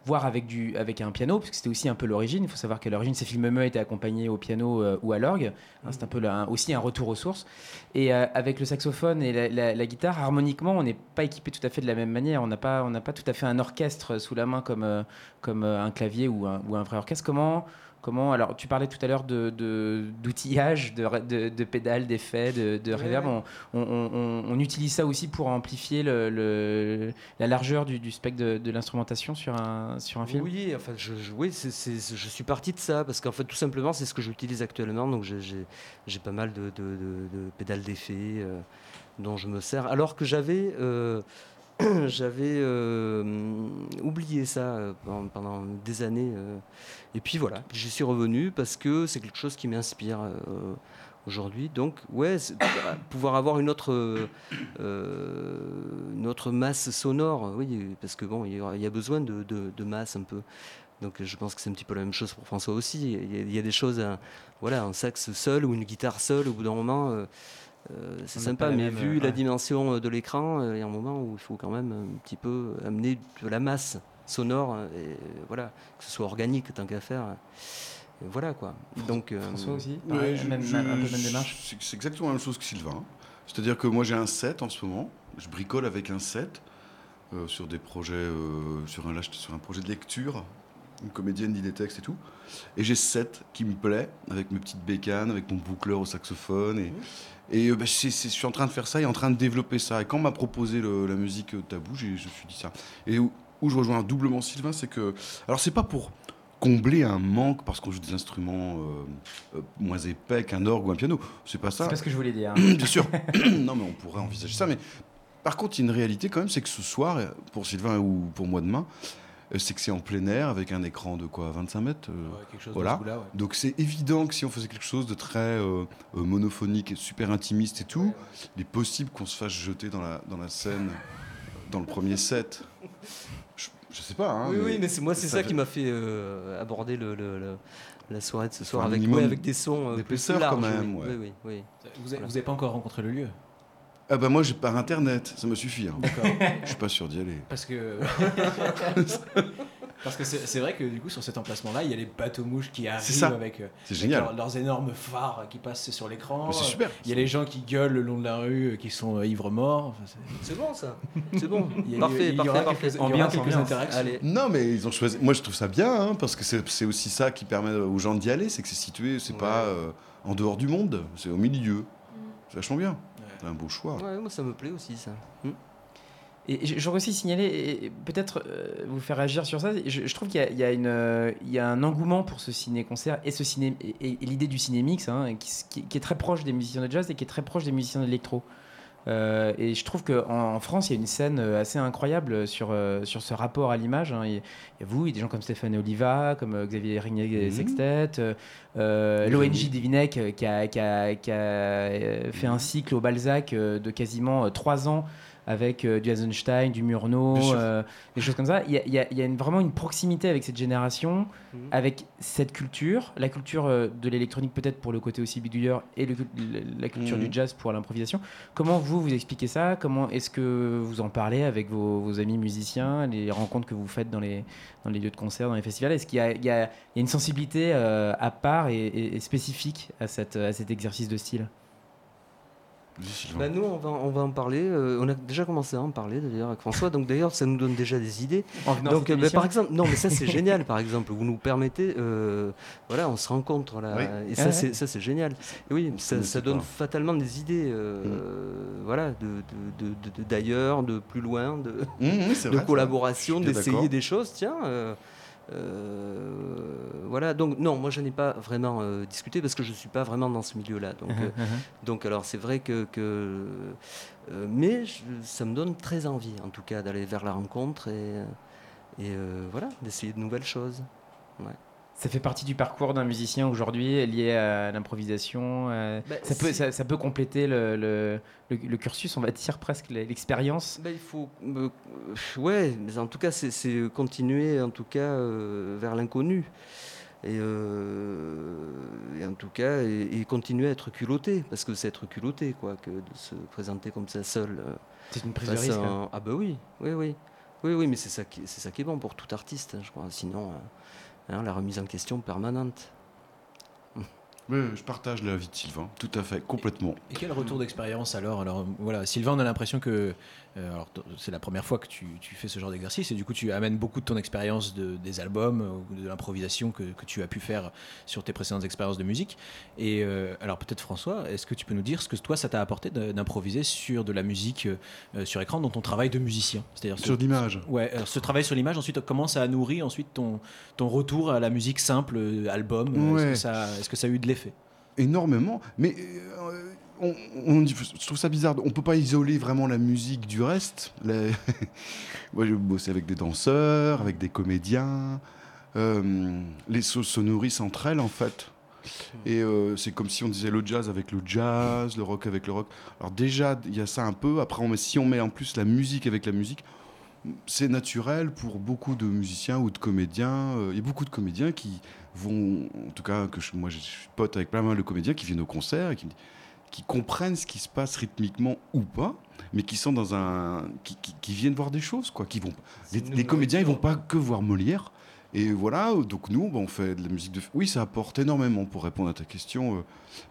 voire avec, du, avec un piano, parce que c'était aussi un peu l'origine. Il faut savoir qu'à l'origine, ces films muets étaient accompagnés au piano euh, ou à l'orgue. Hein, c'est un peu la- aussi un retour aux sources. Et euh, avec le saxophone et la, la- la guitare, harmoniquement, on n'est pas équipé tout à fait de la même manière. On n'a pas, on pas tout à fait un orchestre sous la main comme, euh, comme un clavier ou un, ou un vrai orchestre. Comment Comment Alors, tu parlais tout à l'heure de- d'outillage, de, de, de pédales, d'effets, de, Ouais, reverb. ouais. On, on- on- on utilise ça aussi pour amplifier le, le- la largeur du, du spectre de, l'instrumentation sur un, sur un film? Oui, enfin, je, je- oui, c'est- c'est- je suis parti de ça parce qu'en fait, tout simplement, c'est ce que j'utilise actuellement. Donc, j'ai- pas mal de, pédales d'effet euh, dont je me sers. Alors que j'avais euh, <coughs> j'avais euh, oublié ça euh, pendant, des années. euh. et puis voilà, j'y suis revenu parce que c'est quelque chose qui m'inspire. Aujourd'hui, donc, ouais, <coughs> pouvoir avoir une autre, euh, masse sonore, oui, parce que bon, il y, a besoin de, masse un peu. Donc, je pense que c'est un petit peu la même chose pour François aussi. Il y a, des choses, voilà, un sax seul ou une guitare seule, au bout d'un moment, c'est On n'a sympa, mais même, vu euh, la dimension euh, de l'écran, euh, il y a un moment où il faut quand même un petit peu amener de la masse sonore, euh, et voilà, que ce soit organique tant qu'à faire. Et voilà quoi. Donc, euh, François aussi Pareil, je- même, je- même- un peu même je- démarche c'est- C'est exactement la même chose que Sylvain. C'est-à-dire que moi j'ai un set en ce moment, je bricole avec un set euh, sur des projets, euh, un, sur un projet de lecture, une comédienne dit des textes et tout. Et j'ai ce set qui me plaît, avec mes petites bécanes, avec mon boucleur au saxophone. Et, et euh, bah, je suis en train de faire ça et en train de développer ça. Et quand on m'a proposé le- la musique euh, tabou, je me suis dit ça. Et où, où je rejoins doublement Sylvain, c'est que. Alors c'est pas pour combler un manque parce qu'on joue des instruments euh, euh, moins épais qu'un orgue ou un piano. C'est pas ça. C'est pas ce que je voulais dire. <coughs> Bien sûr. <coughs> non, mais on pourrait envisager ça. Mais par contre, il y a une réalité quand même, c'est que ce soir, pour Sylvain ou pour moi demain, c'est que c'est en plein air avec un écran de quoi 25 mètres euh, quelque chose de Voilà. ce goût-là, ouais. Donc c'est évident que si on faisait quelque chose de très euh, euh, monophonique et super intimiste et tout, il est possible qu'on se fasse jeter dans la, dans la scène dans le premier set. Je, je sais pas. Hein, oui, oui, mais c'est moi, c'est ça, qui m'a fait euh, aborder le, le- le- la soirée de ce soir avec, minimum ouais, avec des sons euh, plus d'épaisseur larges. quand même, oui. ouais. Oui, oui, oui. Vous n'avez pas encore rencontré le lieu Ah bah moi j'ai par internet, ça me suffit. hein. D'accord. Je suis pas sûr d'y aller. Parce que. <laughs> Parce que c'est c'est vrai que du coup sur cet emplacement-là, il y a les bateaux mouches qui arrivent ça. avec, euh, C'est avec génial. leurs, énormes phares qui passent sur l'écran. Mais c'est super. Il y a les gens qui gueulent le long de la rue, euh, qui sont euh, ivres morts. Enfin, C'est <laughs> bon ça. C'est bon. Il y a- parfait, il y parfait, aura parfait. quelques- y aura quelques interactions. Allez. Non, mais ils ont choisi. Moi, je trouve ça bien, hein, parce que c'est c'est aussi ça qui permet aux gens d'y aller, c'est que c'est situé, c'est pas euh, en dehors du monde, c'est au milieu. C'est vachement bien. Un beau choix. Moi ça me plaît aussi ça. Hmm. Et j'aurais aussi signalé, peut-être euh, vous faire agir sur ça, je, trouve qu'il y y euh, y a un engouement pour ce ciné-concert et, ciné, et, l'idée du ciné-mix hein, qui est très proche des musiciens de jazz et qui est très proche des musiciens d'électro. Euh, et je trouve qu'en en France, il y a une scène euh, assez incroyable sur, euh, sur ce rapport à l'image. hein. Il y a- vous, il y a des gens comme Stéphane Oliva, comme euh, Xavier Rignet Mhm. Sextet, l'ONG Divinec qui a, qui a- qui a, fait un cycle au Balzac de quasiment trois ans avec euh, du Eisenstein, du Murnau, euh, des choses comme ça. Il y a, il y a- il y a une- vraiment une proximité avec cette génération, Mhm. avec cette culture, la culture euh, de l'électronique peut-être pour le côté aussi bidouilleur et le- la culture Mhm. du jazz pour l'improvisation. Comment vous, vous expliquez ça? Comment est-ce que vous en parlez avec vos, vos amis musiciens, les rencontres que vous faites dans les, dans les lieux de concert, dans les festivals? Est-ce qu'il y a, y une sensibilité euh, à part et, et- et spécifique à, cette, à cet exercice de style? Bah, nous, on va, on va en parler. euh, on a déjà commencé à en parler d'ailleurs avec François. Donc d'ailleurs, ça nous donne déjà des idées. Donc, euh, bah, par exemple, non, mais ça c'est génial. Par exemple, vous nous permettez, euh, voilà, on se rencontre là, Oui. et Ah ça ouais. c'est ça c'est génial. Et oui, ça, donne pas. fatalement des idées, euh, voilà, de de- de- de- de- d'ailleurs, de, plus loin, de, Mmh, vrai, ça. collaboration, d'essayer d'accord. des choses. Tiens. Euh, voilà, donc non, moi je n'ai pas vraiment euh, discuté parce que je ne suis pas vraiment dans ce milieu-là. Donc, euh, donc alors c'est vrai que, que mais je- ça me donne très envie en tout cas d'aller vers la rencontre et, et voilà, d'essayer de nouvelles choses. Ouais. Ça fait partie du parcours d'un musicien aujourd'hui lié à l'improvisation. euh, Bah, ça, peut, c'est- ça, ça peut compléter le, le, le- le cursus, on va dire presque l'expérience. Ben, il faut, euh, ouais, mais en tout cas c'est- continuer en tout cas euh, vers l'inconnu. Et, euh, et en tout cas, et, et continuer à être culotté, parce que c'est être culotté, quoi, que de se présenter comme ça seul. C'est une prise de risque. hein. Ah bah oui, oui, oui, oui, oui, mais c'est ça qui, c'est ça qui est bon pour tout artiste, hein, je crois. Sinon, hein, la remise en question permanente. Ouais, je partage l'avis de Sylvain, tout à fait, complètement. Et quel retour d'expérience alors? Alors voilà, Sylvain, on a l'impression que alors, t- c'est la première fois que tu, tu fais ce genre d'exercice et du coup tu amènes beaucoup de ton expérience de, des albums euh, ou de l'improvisation que, que tu as pu faire sur tes précédentes expériences de musique. Et euh, alors peut-être François, est-ce que tu peux nous dire ce que toi ça t'a apporté d'improviser sur de la musique euh, sur écran dans ton travail de musicien? C'est-à-dire ce- Sur l'image. Ouais, alors, ce travail sur l'image, ensuite comment ça a nourri ensuite ton, ton retour à la musique simple, euh, album? Euh, Est-ce Ouais. que, ça- est-ce que ça a eu de l'effet? Énormément. Mais euh, on, je trouve ça bizarre. On peut pas isoler vraiment la musique du reste. La- <laughs> Moi, j'ai bossé avec des danseurs, avec des comédiens. Euh, les sauces se nourrissent entre elles, en fait. Et euh, c'est comme si on disait le jazz avec le jazz, le rock avec le rock. Alors déjà, il y a ça un peu. Après, si on met en plus la musique avec la musique, c'est naturel pour beaucoup de musiciens ou de comédiens. Euh, Il y a beaucoup de comédiens qui vont, en tout cas, moi je suis pote avec plein mal de comédiens qui viennent au concert et qui, me- qui comprennent ce qui se passe rythmiquement ou pas, mais qui sont dans un, qui, qui- qui viennent voir des choses quoi. Qui vont, les, comédiens ils vont pas que voir Molière. Et voilà, donc nous, bah, on fait de la musique de. Oui, ça apporte énormément pour répondre à ta question, euh,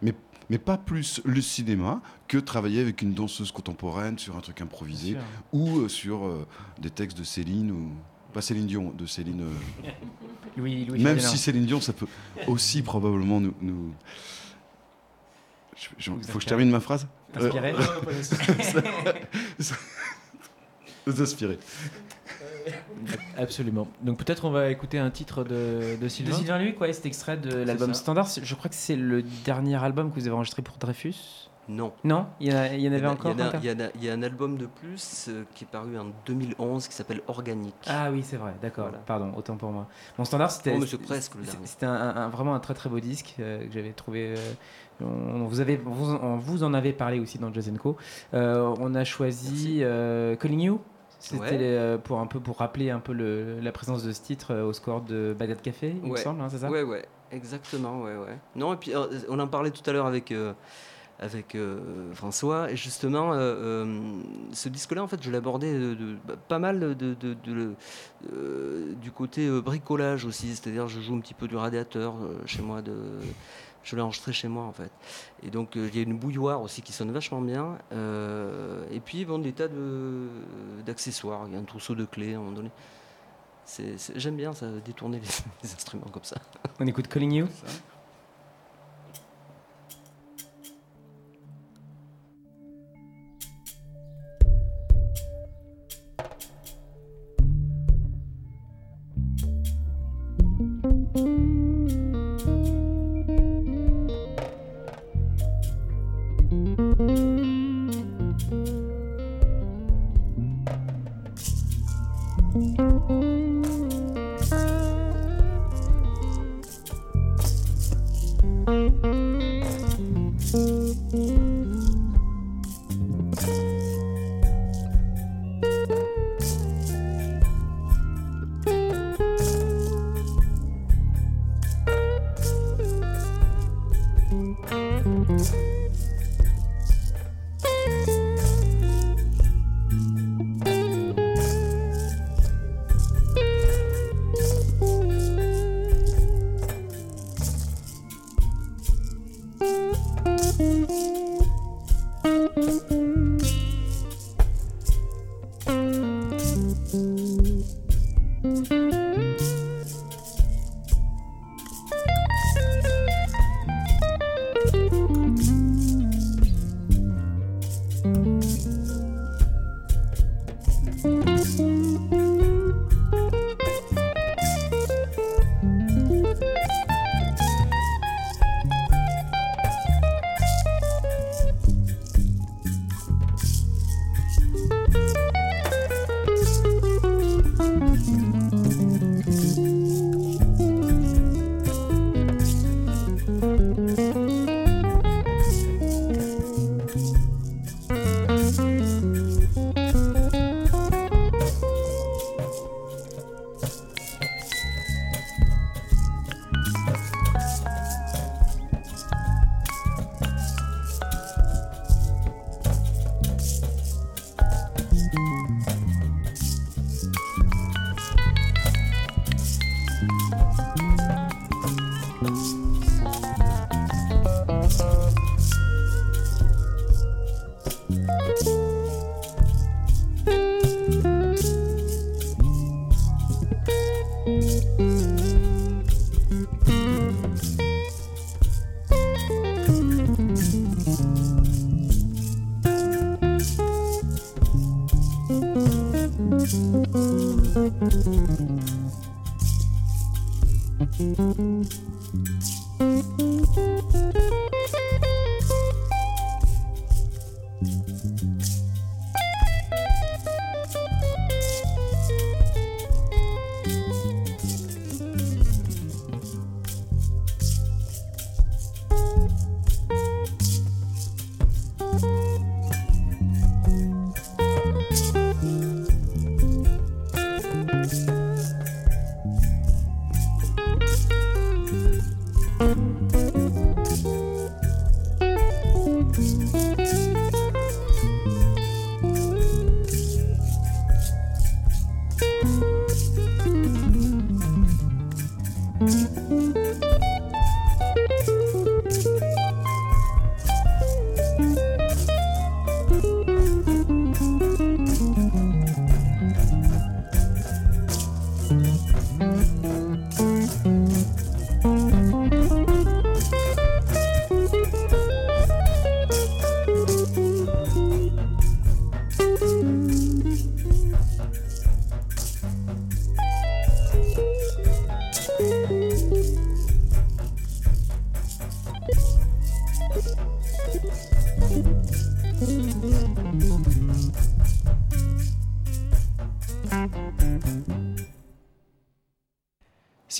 mais mais pas plus le cinéma que travailler avec une danseuse contemporaine sur un truc improvisé ou euh, sur euh, des textes de Céline ou pas Céline Dion, de Céline. <laughs> Louis- Louis Même Ferdinand. si Céline Dion, ça peut aussi probablement nous. nous... Je- je- Vous faut que je termine ma phrase Inspirer. Ça- <laughs> Vous inspirer. Absolument. Donc peut-être on va écouter un titre de, de De Sylvain. Sylvain Luc, ouais, cet extrait de l'album. Standard. Je crois que c'est le dernier album que vous avez enregistré pour Dreyfus. Non. Non Il y, en a- il y en avait Il y a- encore il y, a- un y y a album de plus euh, qui est paru en 2011 qui s'appelle Organique. Ah oui, c'est vrai, d'accord. Pardon, autant pour moi. Mon standard, c'était. Oh, presque le c'était- dernier. C'était un, un- vraiment un très très beau disque euh, que j'avais trouvé. euh, on, vous avez, vous, on vous en avez parlé aussi dans Jazz Co. Euh, on a choisi euh, Calling You. C'était Ouais. euh, pour un peu pour rappeler un peu le- la présence de ce titre euh, au score de Bagdad Café, il me Ouais. semble, hein, c'est ça? Ouais, ouais, exactement, ouais, ouais. Non, et puis on en parlait tout à l'heure avec, avec euh, François, et justement, euh, euh, ce disque-là, en fait, je de, de- bah, pas mal de, du côté bricolage aussi, c'est-à-dire je joue un petit peu du radiateur chez moi, de, je l'ai enregistré chez moi en fait. Et donc euh, il y a une bouilloire aussi qui sonne vachement bien, euh, et puis bon, des tas de- d'accessoires, il y a un trousseau de clés à un moment donné. J'aime bien ça, détourner les, les <laughs> instruments comme ça. On écoute Calling You?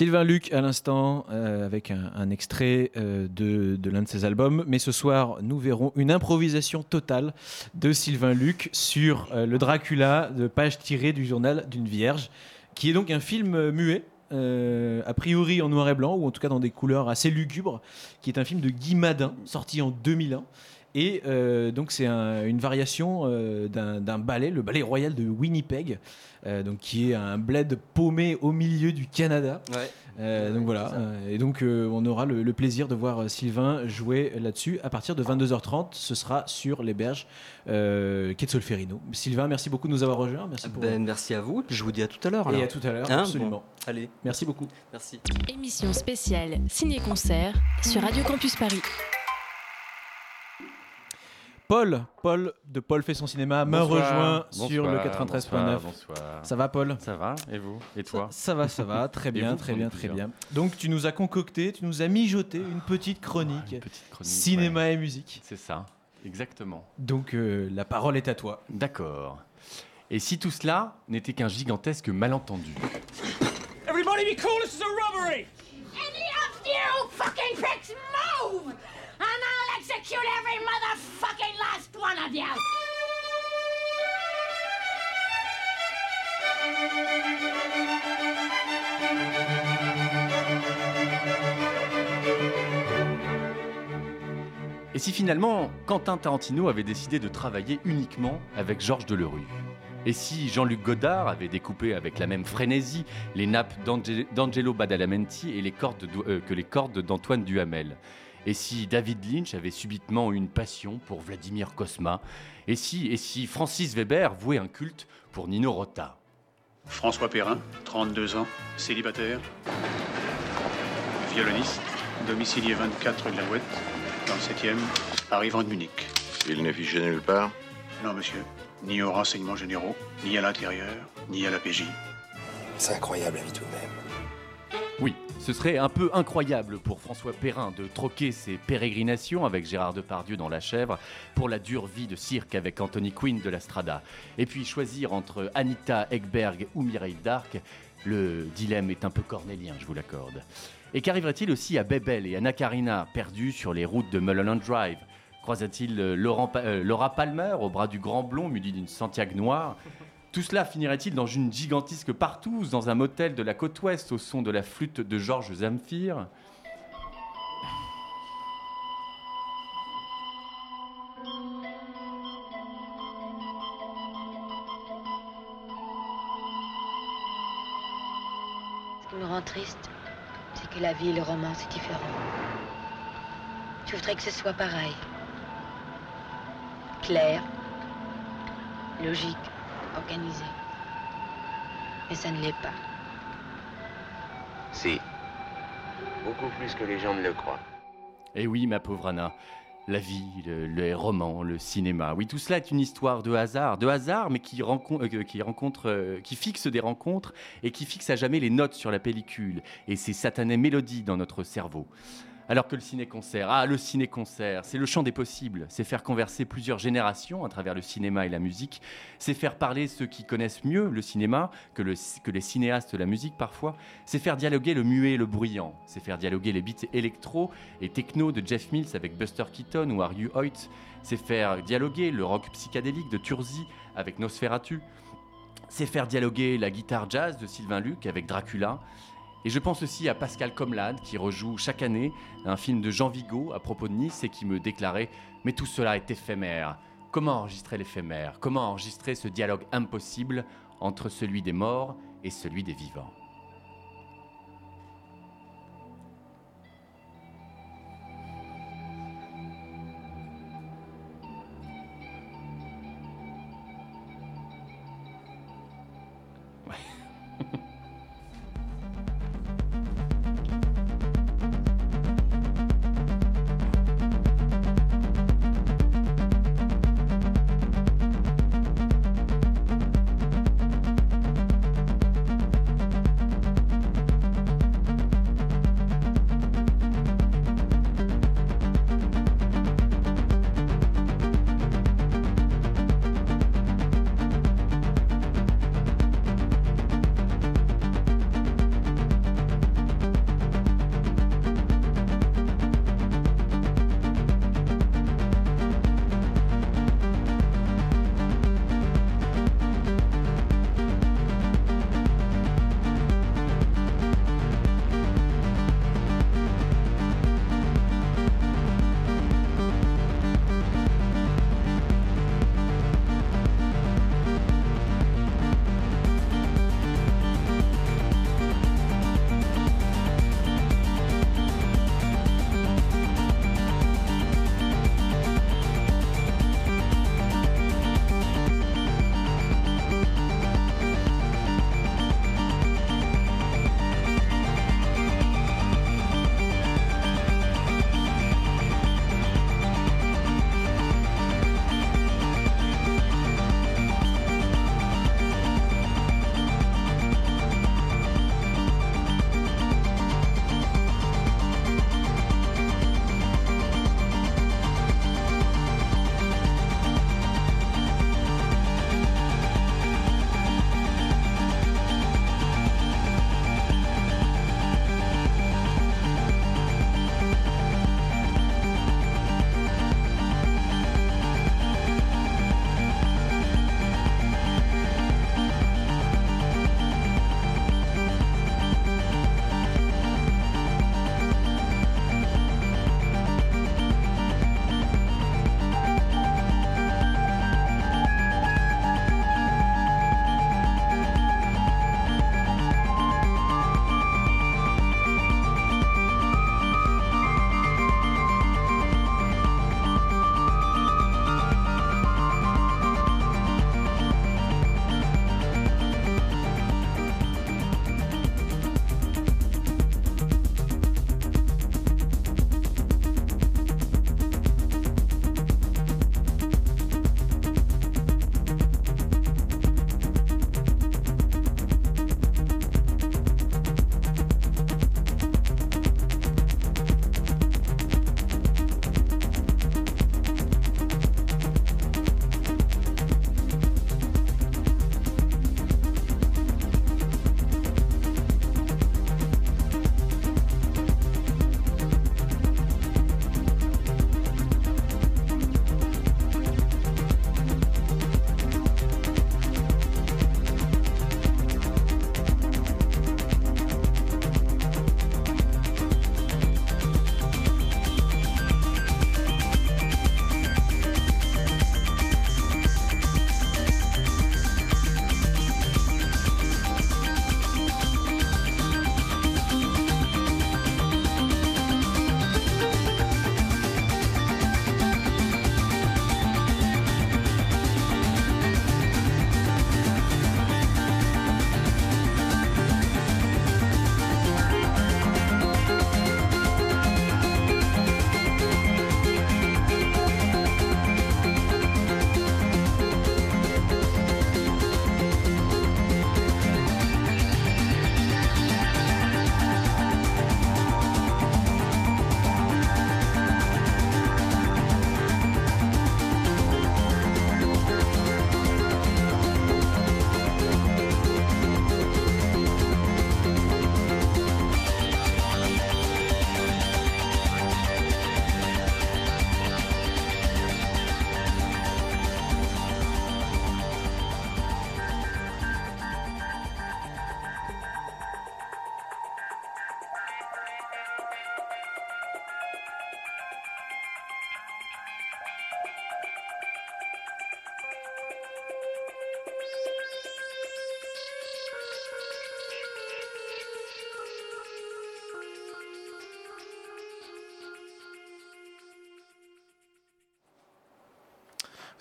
Sylvain Luc à l'instant euh, avec un, extrait euh, de, l'un de ses albums. Mais ce soir, nous verrons une improvisation totale de Sylvain Luc sur euh, le Dracula de page tirée du journal d'une vierge, qui est donc un film muet. a priori en noir et blanc ou en tout cas dans des couleurs assez lugubres, qui est un film de Guy Madin sorti en 2001 et euh, donc c'est un- une variation euh, d'un d'un ballet, le ballet royal de Winnipeg, euh, donc qui est un bled paumé au milieu du Canada. Euh, donc voilà, et donc euh, on aura le, le plaisir de voir Sylvain jouer là-dessus à partir de 22h30. Ce sera sur les berges euh, quai de Solferino. Sylvain, merci beaucoup de nous avoir rejoints. Merci pour. Ben, merci à vous. Je vous dis à tout à l'heure. Et alors. à tout à l'heure, Hein absolument. Bon, allez. Merci beaucoup. Merci. Émission spéciale ciné-concert sur Radio Campus Paris. Paul, Paul de Paul fait son cinéma m'a Bonsoir. rejoint sur le Bonsoir, 93.9. bonsoir. Ça va Paul? Ça va Et vous? Et toi? Ça, ça va, ça va, très bien, vous? très bien, très bien. Donc tu nous as concocté, tu nous as mijoté une petite chronique, chronique, cinéma et musique. C'est ça, exactement. Donc euh, la parole est à toi. D'accord. Et si tout cela n'était qu'un gigantesque malentendu? Everybody be cool, this is a robbery! Any of you fucking pricks move! Execute every motherfucking last one of you! Et si finalement Quentin Tarantino avait décidé de travailler uniquement avec Georges Delerue? Et si Jean-Luc Godard avait découpé avec la même frénésie les nappes d'Ange- d'Angelo Badalamenti et les cordes euh, que les cordes d'Antoine Duhamel? Et si David Lynch avait subitement eu une passion pour Vladimir Kosma? Et si, et si Francis Weber vouait un culte pour Nino Rota? François Perrin, 32 ans, célibataire, violoniste, domicilié 24 rue de la Ouette, dans le 7e, arrivant de Munich. Il n'est fiché nulle part? Non, monsieur, ni aux renseignements généraux, ni à l'intérieur, ni à la PJ. C'est incroyable la vie tout de même. Oui, ce serait un peu incroyable pour François Perrin de troquer ses pérégrinations avec Gérard Depardieu dans La Chèvre pour la dure vie de cirque avec Anthony Quinn de la Strada. Et puis choisir entre Anita Ekberg ou Mireille Darc, le dilemme est un peu cornélien, je vous l'accorde. Et qu'arriverait-il aussi à Bebel et Anna Karina, perdus sur les routes de Mulholland Drive? Croisa-t-il euh, euh, Laura Palmer au bras du grand blond muni d'une Santiago noire? Tout cela finirait-il dans une gigantesque partouze, dans un motel de la côte ouest au son de la flûte de Georges Zamfir? Ce qui me rend triste, c'est que la vie et le roman, c'est différent. Je voudrais que ce soit pareil. Clair, logique, organisé. Mais ça ne l'est pas. Si. Beaucoup plus que les gens ne le croient. Eh oui, ma pauvre Anna. La vie, le, les romans, le cinéma. Oui, tout cela est une histoire de hasard, de hasard, mais qui, euh, qui rencontre, euh, qui fixe des rencontres et qui fixe à jamais les notes sur la pellicule et ces satanées mélodies dans notre cerveau. Alors que le ciné-concert, ah le ciné-concert, c'est le champ des possibles, c'est faire converser plusieurs générations à travers le cinéma et la musique, c'est faire parler ceux qui connaissent mieux le cinéma que, le- que les cinéastes la musique parfois, c'est faire dialoguer le muet et le bruyant, c'est faire dialoguer les beats électro et techno de Jeff Mills avec Buster Keaton ou Are You Hoyt, c'est faire dialoguer le rock psychédélique de Turzi avec Nosferatu, c'est faire dialoguer la guitare jazz de Sylvain Luc avec Dracula. Et je pense aussi à Pascal Comlade qui rejoue chaque année un film de Jean Vigo à propos de Nice et qui me déclarait Mais tout cela est éphémère. Comment enregistrer l'éphémère? Comment enregistrer ce dialogue impossible entre celui des morts et celui des vivants?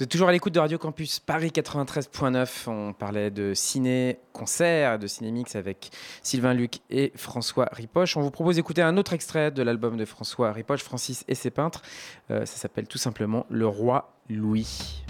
Vous êtes toujours à l'écoute de Radio Campus Paris 93.9. On parlait de ciné-concert, de cinémix avec Sylvain Luc et François Ripoche. On vous propose d'écouter un autre extrait de l'album de François Ripoche, Francis et ses peintres. Euh, ça s'appelle tout simplement Le Roi Louis.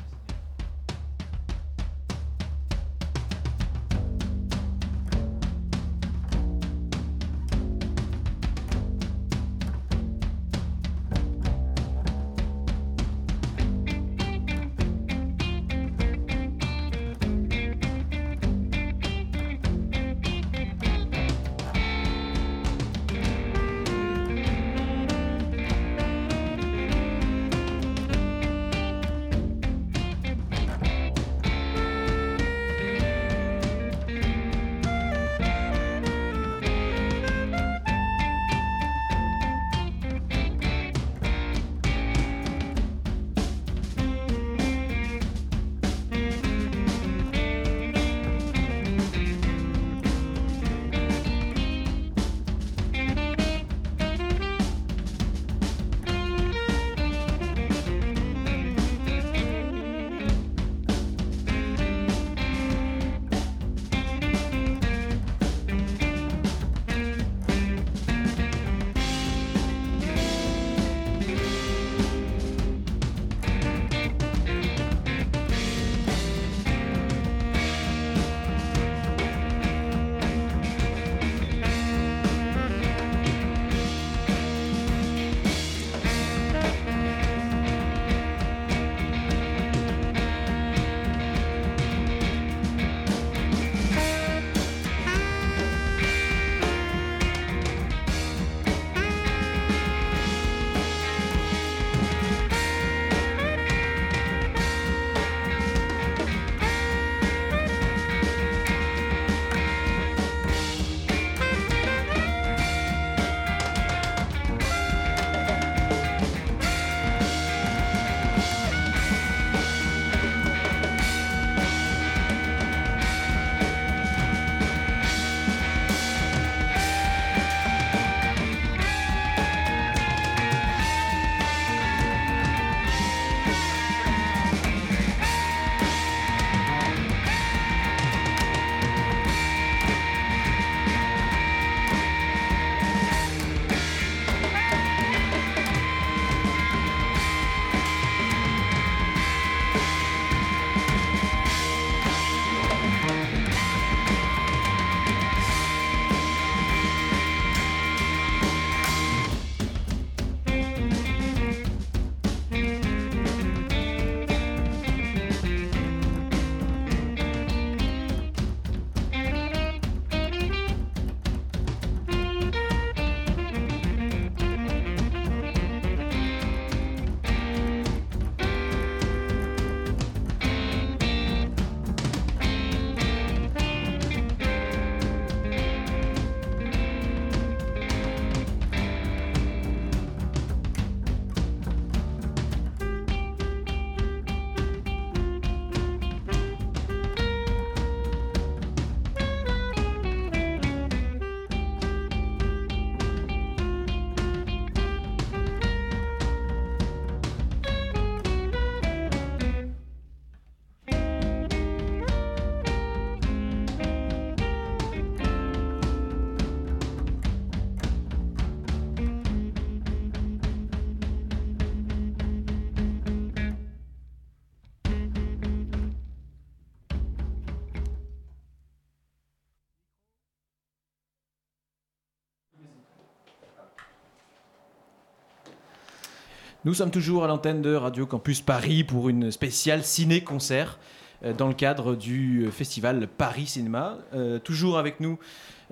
Nous sommes toujours à l'antenne de Radio Campus Paris pour une spéciale ciné-concert euh, dans le cadre du euh, festival Paris Cinéma. Euh, toujours avec nous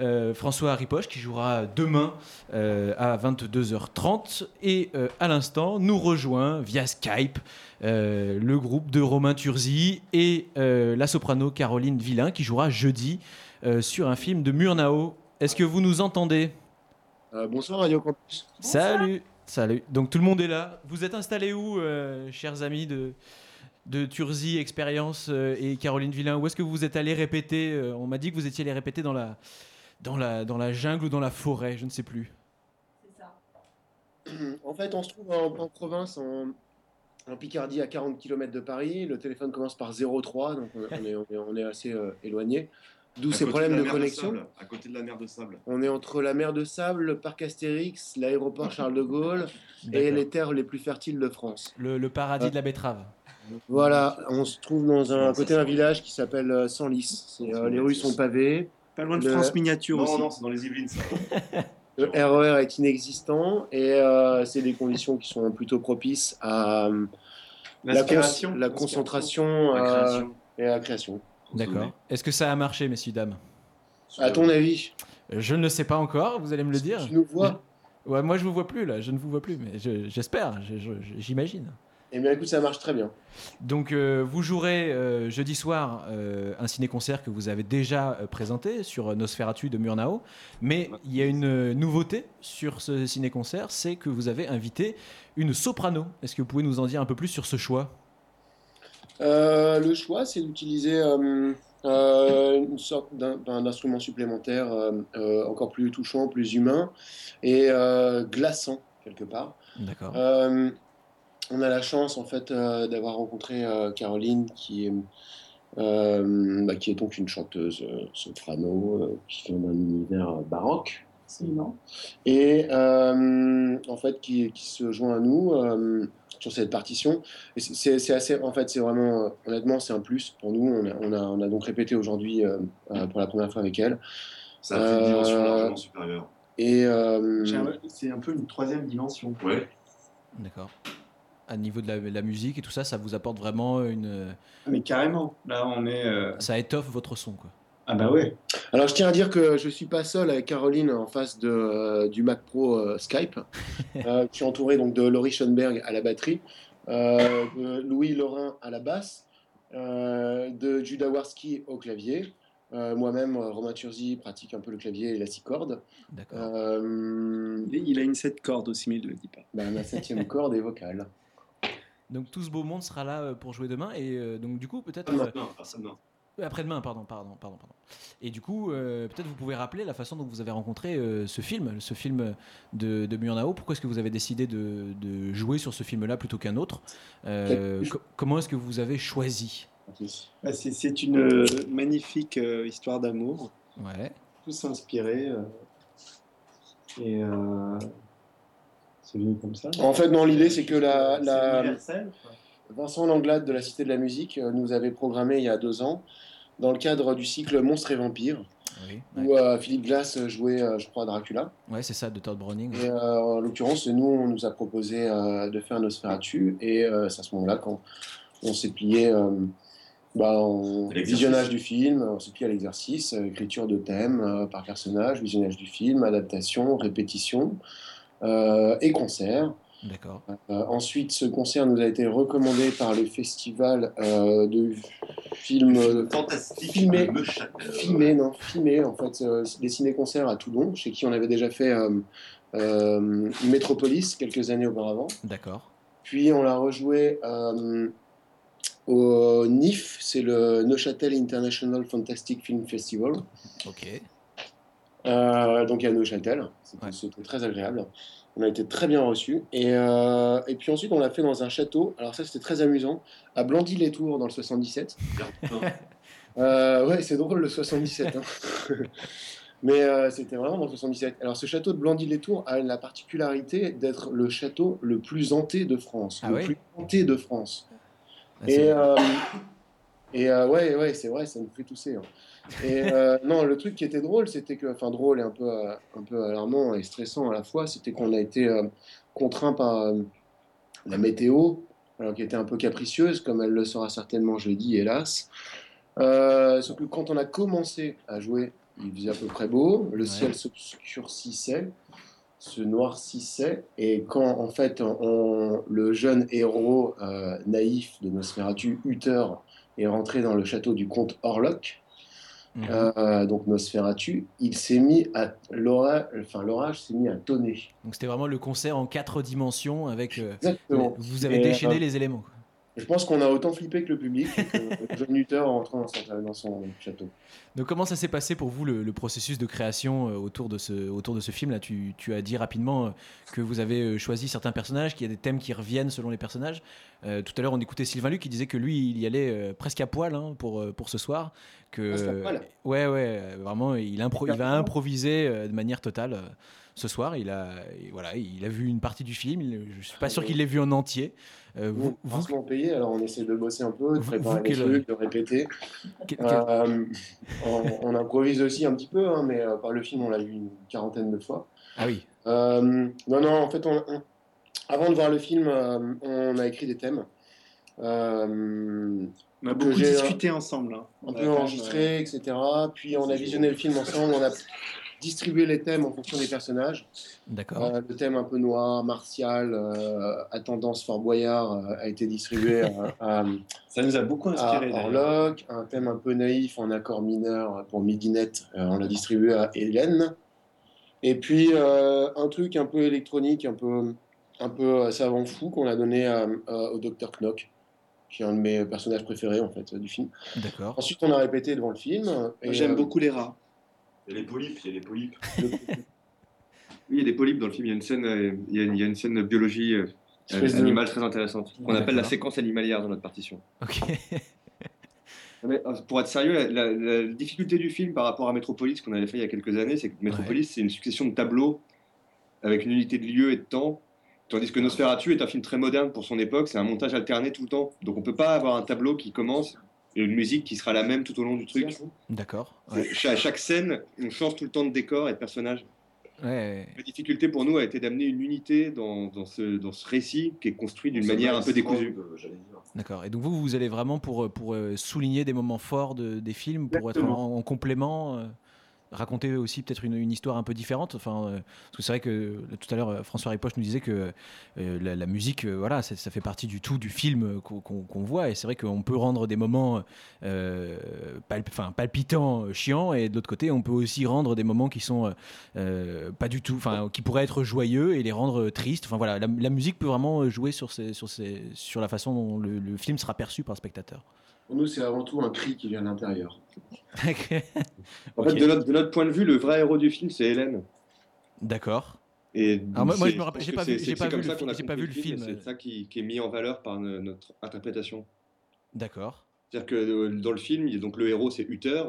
euh, François Ripoche qui jouera demain à 22h30 et à l'instant nous rejoint via Skype le groupe de Romain Turzi et la soprano Caroline Villain qui jouera jeudi sur un film de Murnau. Est-ce que vous nous entendez? Bonsoir Radio Campus. Salut, salut. Donc tout le monde est là. Vous êtes installés où, euh, chers amis de, de Turzi Expérience euh, et Caroline Villain? Où est-ce que vous êtes allés répéter Euh, On m'a dit que vous étiez allés répéter dans la, dans, la, dans la jungle ou dans la forêt, je ne sais plus. En fait, on se trouve en, en province, en, en Picardie, à 40 km de Paris. Le téléphone commence par 03, donc on on est, on est, on est assez euh, éloigné. D'où À ces problèmes de connexion. Sable, à côté de la mer de Sable. On est entre la mer de Sable, le parc Astérix, l'aéroport Charles de Gaulle et les terres les plus fertiles de France. Le, le paradis de la betterave. Voilà, on se trouve dans un à côté d'un village qui s'appelle euh, Senlis. Euh, les rues sont pavées. Pas loin de Le- France Miniature Non, aussi. non, c'est dans les Yvelines, ça. Le RER est inexistant et euh, c'est des conditions qui sont plutôt propices à euh, la, cons- la concentration La euh, création. et la création. D'accord. Est-ce que ça a marché, messieurs, dames À ton avis Je ne le sais pas encore, vous allez me le dire. Tu nous vois Ouais, moi je vous vois plus là, je ne vous vois plus, mais je- j'espère, je- je- j'imagine. Eh bien, écoute, ça marche très bien. Donc euh, vous jouerez euh, jeudi soir euh, un ciné-concert que vous avez déjà euh, présenté sur Nosferatu de Murnau, mais il y a une euh, nouveauté sur ce ciné-concert, c'est que vous avez invité une soprano. Est-ce que vous pouvez nous en dire un peu plus sur ce choix Euh, le choix, c'est d'utiliser euh, euh, une sorte d'un- instrument supplémentaire encore plus touchant, plus humain et glaçant quelque part. D'accord. On a la chance en fait d'avoir rencontré Caroline qui est, bah, qui est donc une chanteuse soprano qui vient d'un univers euh, Et euh, en fait, qui, qui se joint à nous euh, sur cette partition. C'est- assez, en fait, c'est vraiment, euh, honnêtement, c'est un plus pour nous. On a, on a, on a donc répété aujourd'hui pour la première fois avec elle. Ça a fait une dimension Euh, largement supérieure. Et euh, C'est un peu une troisième dimension. Ouais. D'accord. À niveau de la, la musique et tout ça, ça vous apporte vraiment une. Mais carrément. Là, on est. euh, Ça étoffe votre son, quoi. Ah bah ouais. Alors, je tiens à dire que je suis pas seul avec Caroline en face de, euh, du Mac Pro euh, Skype. <laughs> Euh, je suis entouré donc de Laurie Schoenberg à la batterie, euh, de Louis Laurin à la basse, euh, de Judah Warski au clavier. Euh, Moi-même, Romain Turzi pratique un peu le clavier et la six cordes. Euh, Il a une sept cordes aussi, mais il ne le dit pas. Ben, ma septième <laughs> corde est vocale. Donc tout ce beau monde sera là pour jouer demain et euh, donc du coup peut-être. Euh, Après-demain, pardon, pardon, pardon, pardon. Et du coup, euh, peut-être vous pouvez rappeler la façon dont vous avez rencontré euh, ce film, ce film de, de Murnau. Pourquoi est-ce que vous avez décidé de, de jouer sur ce film-là plutôt qu'un autre? Euh, co- Comment est-ce que vous avez choisi? Bah, c'est- une euh, magnifique euh, histoire d'amour. Ouais. Tous inspirés. euh, et euh, c'est venu comme ça. En fait, non, l'idée, c'est que la. Vincent Langlade de la Cité de la Musique euh, nous avait programmé il y a deux ans, dans le cadre du cycle Monstres et Vampires, Oui. où euh, Philippe Glass jouait, euh, je crois, Dracula. Ouais, c'est ça, de Todd Browning. Et euh, en l'occurrence, nous, on nous a proposé euh, de faire Nosferatu, et euh, c'est à ce moment-là quand on s'est plié euh, bah, visionnage du film, on s'est plié à l'exercice, euh, écriture de thèmes euh, par personnage, visionnage du film, adaptation, répétition euh, et concert. D'accord. Euh, ensuite, ce concert nous a été recommandé par le festival euh, de films euh, filmés, filmés, non, filmés, en fait, euh, des ciné-concerts à Toulon, chez qui on avait déjà fait euh, euh, Metropolis quelques années auparavant. D'accord. Puis on l'a rejoué euh, au NIF, c'est le Neuchâtel International Fantastic Film Festival. Ok. Euh, donc à Neuchâtel, c'était c'était très agréable. On a été très bien reçus. Et, euh, et puis ensuite, on l'a fait dans un château. Alors ça, c'était très amusant. À Blandy-les-Tours, dans le 77. <laughs> Euh, ouais, c'est drôle le 77. hein. <laughs> Mais euh, c'était vraiment dans le 77. Alors ce château de Blandy-les-Tours a la particularité d'être le château le plus hanté de France. Ah le plus hanté de France. Ah, et et euh, ouais, ouais, c'est vrai, ça nous fait tousser. hein. Et euh, non, le truc qui était drôle, c'était que, enfin drôle et un peu, euh, un peu alarmant et stressant à la fois, c'était qu'on a été euh, contraint par la météo, alors qui était un peu capricieuse, comme elle le sera certainement jeudi, hélas. Sauf que quand on a commencé à jouer, il faisait à peu près beau, le ciel s'obscurcissait, se noircissait, et quand en fait on- le jeune héros euh, naïf de Nosferatu, Uther, est rentré dans le château du comte Orlok, euh, donc Nosferatu, il s'est mis à l'orage, enfin l'orage s'est mis à tonner. Donc c'était vraiment le concert en quatre dimensions avec. euh, Exactement. Vous avez déchaîné euh, les éléments. Je pense qu'on a autant flippé que le public, que <laughs> John Nutter en rentrant dans son, dans son château. Donc comment ça s'est passé pour vous le, le processus de création euh, autour de ce, autour de ce film là? Tu, tu as dit rapidement euh, que vous avez euh, choisi certains personnages, qu'il y a des thèmes qui reviennent selon les personnages. Euh, tout à l'heure on écoutait Sylvain Luc qui disait que lui il y allait euh, presque à poil hein, pour, euh, pour ce soir. Que, Presque à poil Ouais ouais, euh, vraiment il, impro- il va improviser euh, de manière totale euh, ce soir. Il a, voilà, il a vu une partie du film, il- je suis pas sûr qu'il l'ait vu en entier. Euh, vous, vous, grassement payé, alors on essaie de bosser un peu, de Vous- préparer vous, les quel- trucs, de répéter. Quel- Euh, on, on improvise aussi un petit peu, hein, mais euh, par le film, on l'a vu une quarantaine de fois. Ah oui. Euh, non, non, en fait, on- on- avant de voir le film, euh, on a écrit des thèmes. Euh, On a beaucoup discuté ensemble. hein. Un On a enregistré, etc. Puis on a visionné le film ensemble, on a <laughs> distribué les thèmes en fonction des personnages. D'accord. Euh, le thème un peu noir, martial, euh, à tendance Fort Boyard, euh, a été distribué à, <laughs> à- Ça nous a beaucoup inspiré, à. Un thème un peu naïf en accord mineur pour Midinette, euh, on l'a distribué à Hélène. Et puis euh, un truc un peu électronique, un peu, un peu savant fou qu'on a donné à- à- au Dr Knock, qui est un de mes personnages préférés en fait du film. D'accord. Ensuite, on a répété devant le film. J'aime euh, beaucoup les rats. Il y a les polypes, il y a des polypes. <laughs> oui, il y a des polypes dans le film. Il y a une scène, euh, il y a une, il y a une scène de biologie euh, de- animale très intéressante qu'on appelle la séquence animalière dans notre partition. Ok. Mais, euh, pour être sérieux, la, la- la difficulté du film par rapport à Metropolis qu'on avait fait il y a quelques années, c'est que Metropolis c'est une succession de tableaux avec une unité de lieu et de temps, tandis que Nosferatu est un film très moderne pour son époque. C'est un montage alterné tout le temps, donc on peut pas avoir un tableau qui commence une musique qui sera la même tout au long du truc. D'accord. C'est- À chaque scène, on change tout le temps de décor et de personnage. Ouais. La difficulté pour nous a été d'amener une unité dans, dans ce, dans ce récit qui est construit d'une manière un peu décousue. D'accord. Et donc vous, vous allez vraiment pour, pour euh, souligner des moments forts de- des films, pour être en complément, euh, raconter aussi peut-être une, histoire un peu différente. Enfin, euh, parce que c'est vrai que euh, tout à l'heure euh, François Ripoche nous disait que euh, la, musique, voilà, ça, fait partie du tout du film qu'on voit. Et c'est vrai qu'on peut rendre des moments palp- palpitants, chiants, et de l'autre côté, on peut aussi rendre des moments qui sont pas du tout, enfin, qui pourraient être joyeux et les rendre tristes. Enfin voilà, la, musique peut vraiment jouer sur, ces, sur, ces, sur la façon dont le film sera perçu par le spectateur. Pour nous, c'est avant tout un cri qui vient de l'intérieur. En fait, de notre, de notre point de vue, le vrai héros du film, c'est Hélène. D'accord. Et Alors moi- je me rappelle- j'ai pas vu- j'ai pas vu ça le pas vu film, euh. C'est ça qui, qui est mis en valeur par no- notre interprétation. D'accord. C'est-à-dire que euh, dans le film, donc le héros c'est Uther,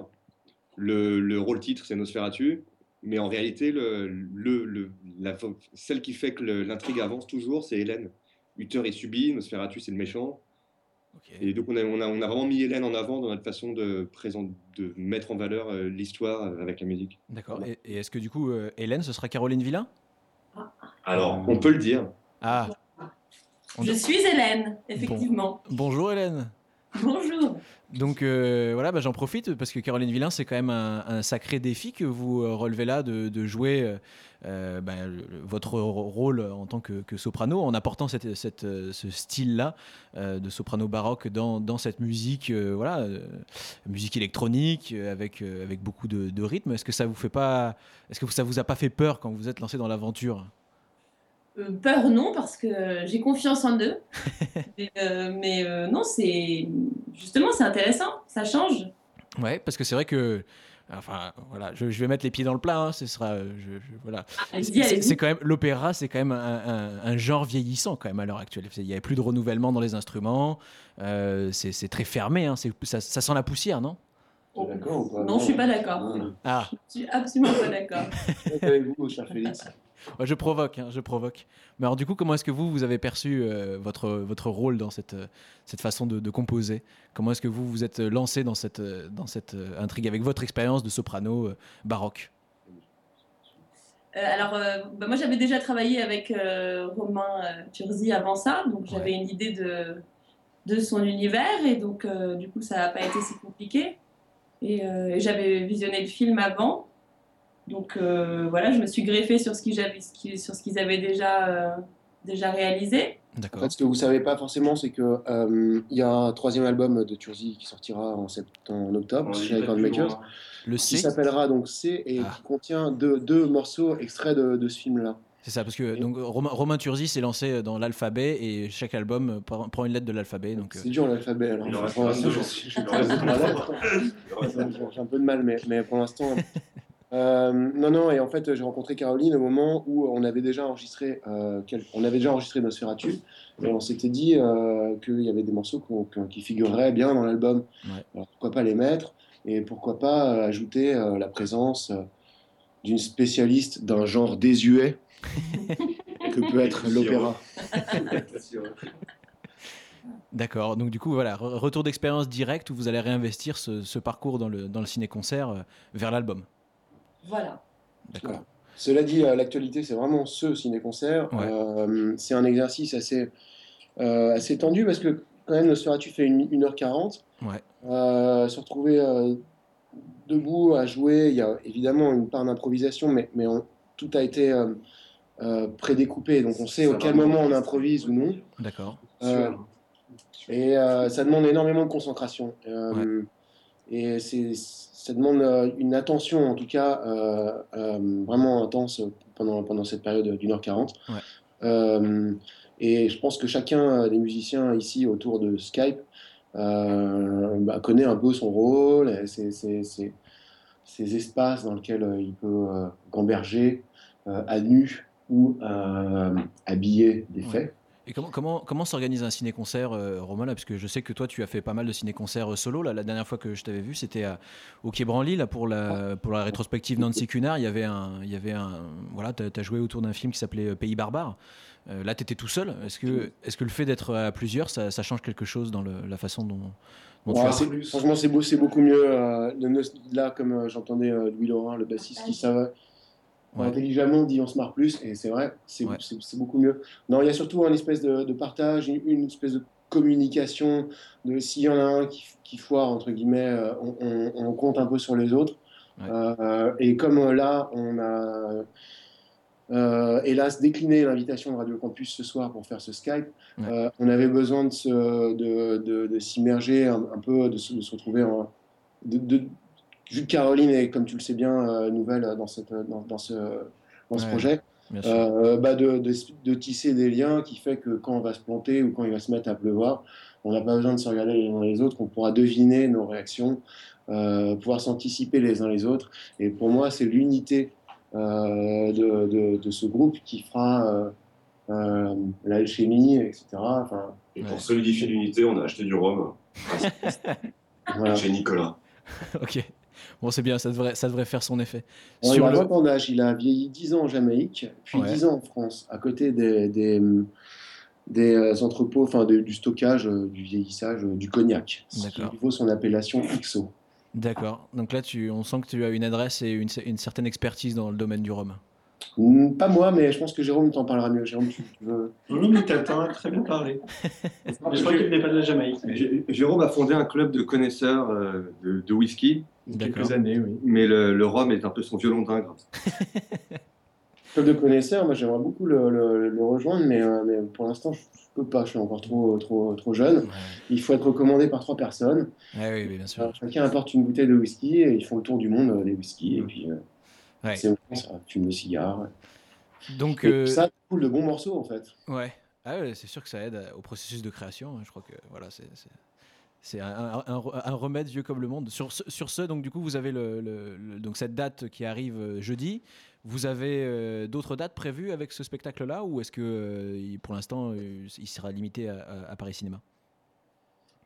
le, le rôle titre c'est Nosferatu, mais en réalité, le, le, le- la, celle qui fait que l'intrigue avance toujours, c'est Hélène. Uther est subi, Nosferatu c'est le méchant. Et donc on a, on, a, on a vraiment mis Hélène en avant dans notre façon de, présent, de mettre en valeur euh, l'histoire euh, avec la musique. D'accord. Et, et est-ce que du coup, euh, Hélène, ce sera Caroline Villain? Alors, on peut le dire. Ah. On- Je suis Hélène, effectivement. Bonjour Hélène. <laughs> Bonjour. Donc euh, voilà, bah, j'en profite parce que Caroline Villain, c'est quand même un, sacré défi que vous euh, relevez là de, jouer euh, bah, votre rôle en tant que, soprano en apportant ce style-là de soprano baroque dans, cette musique, voilà, musique électronique avec, avec beaucoup de, de rythme. Est-ce que ça vous fait pas, est-ce que ça vous a pas fait peur quand vous êtes lancé dans l'aventure? Peur, non, parce que euh, j'ai confiance en eux. <laughs> mais euh, mais, euh, non, c'est. Justement, c'est intéressant, ça change. Ouais, parce que c'est vrai que. Enfin, voilà, je, je vais mettre les pieds dans le plat. hein, ce sera, euh, je, je- voilà. allez-y, C'est- quand même l'opéra, c'est quand même un, un- un genre vieillissant quand même à l'heure actuelle. Il n'y avait plus de renouvellement dans les instruments. euh, c'est très fermé. hein, ça, ça sent la poussière, non? D'accord ou pas? Non, je suis pas d'accord. Ah, Je suis absolument pas d'accord. Ouais, je provoque, hein, je provoque. Mais alors du coup, comment est-ce que vous vous avez perçu euh, votre votre rôle dans cette euh, cette façon de, de composer? Comment est-ce que vous vous êtes lancé dans cette euh, dans cette intrigue avec votre expérience de soprano baroque? Euh, alors, euh, bah, moi, j'avais déjà travaillé avec euh, Romain Turzi avant ça, donc j'avais une idée de, de son univers, et donc, du coup, ça n'a pas été si compliqué. Et, et j'avais visionné le film avant, donc euh, voilà, je me suis greffée sur ce qu'ils sur ce avaient déjà, euh, déjà réalisé. En fait, ce que vous savez pas forcément, c'est que euh, il y a un troisième album de Turzi qui sortira en, sept- en octobre On chez Makers. Le qui C s'appellera donc C et Ah. qui contient deux, deux morceaux extraits de, de ce film-là. C'est ça, parce que donc, Romain, Romain Turzi s'est lancé dans l'alphabet et chaque album euh, prend prend une lettre de l'alphabet. Donc, euh, C'est dur l'alphabet. Alors, Il en reste pour l'instant, 22. je suis- je Il en reste suis- 23. J'ai un peu de mal, mais, mais pour l'instant. <laughs> euh, non, non, et en fait, j'ai rencontré Caroline au moment où on avait déjà enregistré, euh, quel- on avait déjà enregistré Nosferatu, et on s'était dit euh, qu'il y avait des morceaux qui figureraient bien dans l'album. Ouais. Alors pourquoi pas les mettre, et pourquoi pas ajouter la présence d'une spécialiste d'un genre désuet <laughs> que peut être l'opéra. D'accord, donc du coup, voilà, re- retour d'expérience direct où vous allez réinvestir ce, ce parcours dans le, dans le ciné-concert vers l'album. Voilà. D'accord. Cela dit, euh, l'actualité, c'est vraiment ce ciné-concert. Ouais. Euh, c'est un exercice assez, euh, assez tendu parce que, quand même, Nosferatu fait une, 1h40. Ouais. Euh, se retrouver euh, debout à jouer, il y a évidemment une part d'improvisation, mais, mais on- tout a été euh, euh, prédécoupé. Donc on sait Ça au quel moment on improvise ou non. D'accord. Euh, et euh, ça demande énormément de concentration. Euh, Et c'est, ça demande euh, une attention, en tout cas, euh, euh, vraiment intense pendant, pendant cette période d'une heure quarante. Et je pense que chacun des musiciens ici autour de Skype bah, connaît un peu son rôle, ses, ses- ses- ces espaces dans lesquels il peut gamberger à nu ou habillé des faits. Et comment, comment, comment s'organise un ciné-concert, euh, Romain là? Parce que je sais que toi, tu as fait pas mal de ciné-concerts euh, solo. Là, la dernière fois que je t'avais vu, c'était au Quai Branly, là, pour la, pour la rétrospective Nancy Cunard. Il y avait un. Il y avait un voilà, tu as, joué autour d'un film qui s'appelait euh, Pays barbare. Euh, là, tu étais tout seul. Est-ce que, est que le fait d'être à plusieurs, ça, ça change quelque chose dans le- la façon dont, dont tu Ouais, c'est- franchement, c'est beau, c'est beaucoup mieux. euh, là, comme euh, j'entendais euh, Louis Laurent, le bassiste, qui savait Ouais. intelligemment dit on se marre plus, et c'est vrai, c'est Ouais. beaucoup mieux. Non, il y a surtout un espèce de, de partage, une, une espèce de communication. De s'il y en a un qui, qui foire entre guillemets, euh, on, on- on compte un peu sur les autres. Euh, et comme euh, là, on a euh, hélas décliné l'invitation de Radio Campus ce soir pour faire ce Skype. Euh, on avait besoin de, se- de, de- de s'immerger un, un peu, de se, de se retrouver en. De, que Caroline est, comme tu le sais bien, euh, nouvelle dans, cette, dans, dans ce, dans ce Ouais, projet, euh, bah de, de, de tisser des liens qui fait que quand on va se planter ou quand il va se mettre à pleuvoir, on n'a pas besoin de se regarder les uns les autres, qu'on pourra deviner nos réactions, euh, pouvoir s'anticiper les uns les autres. Et pour moi, c'est l'unité euh, de, de, de ce groupe qui fera euh, euh, l'alchimie, etc. Enfin, Et pour solidifier l'unité, on a acheté du rhum. Voilà. <laughs> Chez Nicolas. <laughs> ok. Bon, c'est bien, ça devrait, ça devrait faire son effet. Bon, Sur le- 20 ans d'âge, il a vieilli 10 ans en Jamaïque, puis Ouais. 10 ans en France, à côté des, des, des, euh, entrepôts, enfin de- du stockage, euh, du vieillissage euh, du cognac, ce qui vaut son appellation XO. D'accord. Donc là, tu, on sent que tu as une adresse et une, une certaine expertise dans le domaine du rhum. Hmm, Pas moi, mais je pense que Jérôme t'en parlera mieux. Jérôme, tu, veux... Non, non, mais t'as très bien parlé. Mais je crois qu'il n'est pas de la Jamaïque. Jérôme a fondé un club de connaisseurs euh, de, de whisky. Il y a quelques années, oui. Mais le, le rhum est un peu son violon d'ingre. <laughs> Club de connaisseurs, moi j'aimerais beaucoup le, le- le rejoindre, mais, euh, mais pour l'instant je, je peux pas, je suis encore trop, trop, trop jeune. Il faut être recommandé par trois personnes. Ouais, oui, oui, bien sûr. Alors, chacun apporte une bouteille de whisky et ils font le tour du monde euh, des whisky. Et puis euh, Ouais. c'est ça fume des cigares. Donc, euh, ça coule de bons morceaux en fait. Ouais. Ah ouais, c'est sûr que ça aide à- au processus de création. hein. Je crois que voilà, c'est c'est- c'est un, un- un- un remède vieux comme le monde. Sur ce, sur ce, donc du coup, vous avez le, le- le- donc cette date qui arrive euh, jeudi. Vous avez euh, d'autres dates prévues avec ce spectacle-là ou est-ce que euh, pour l'instant euh, il sera limité à, à- à Paris Cinéma? Euh,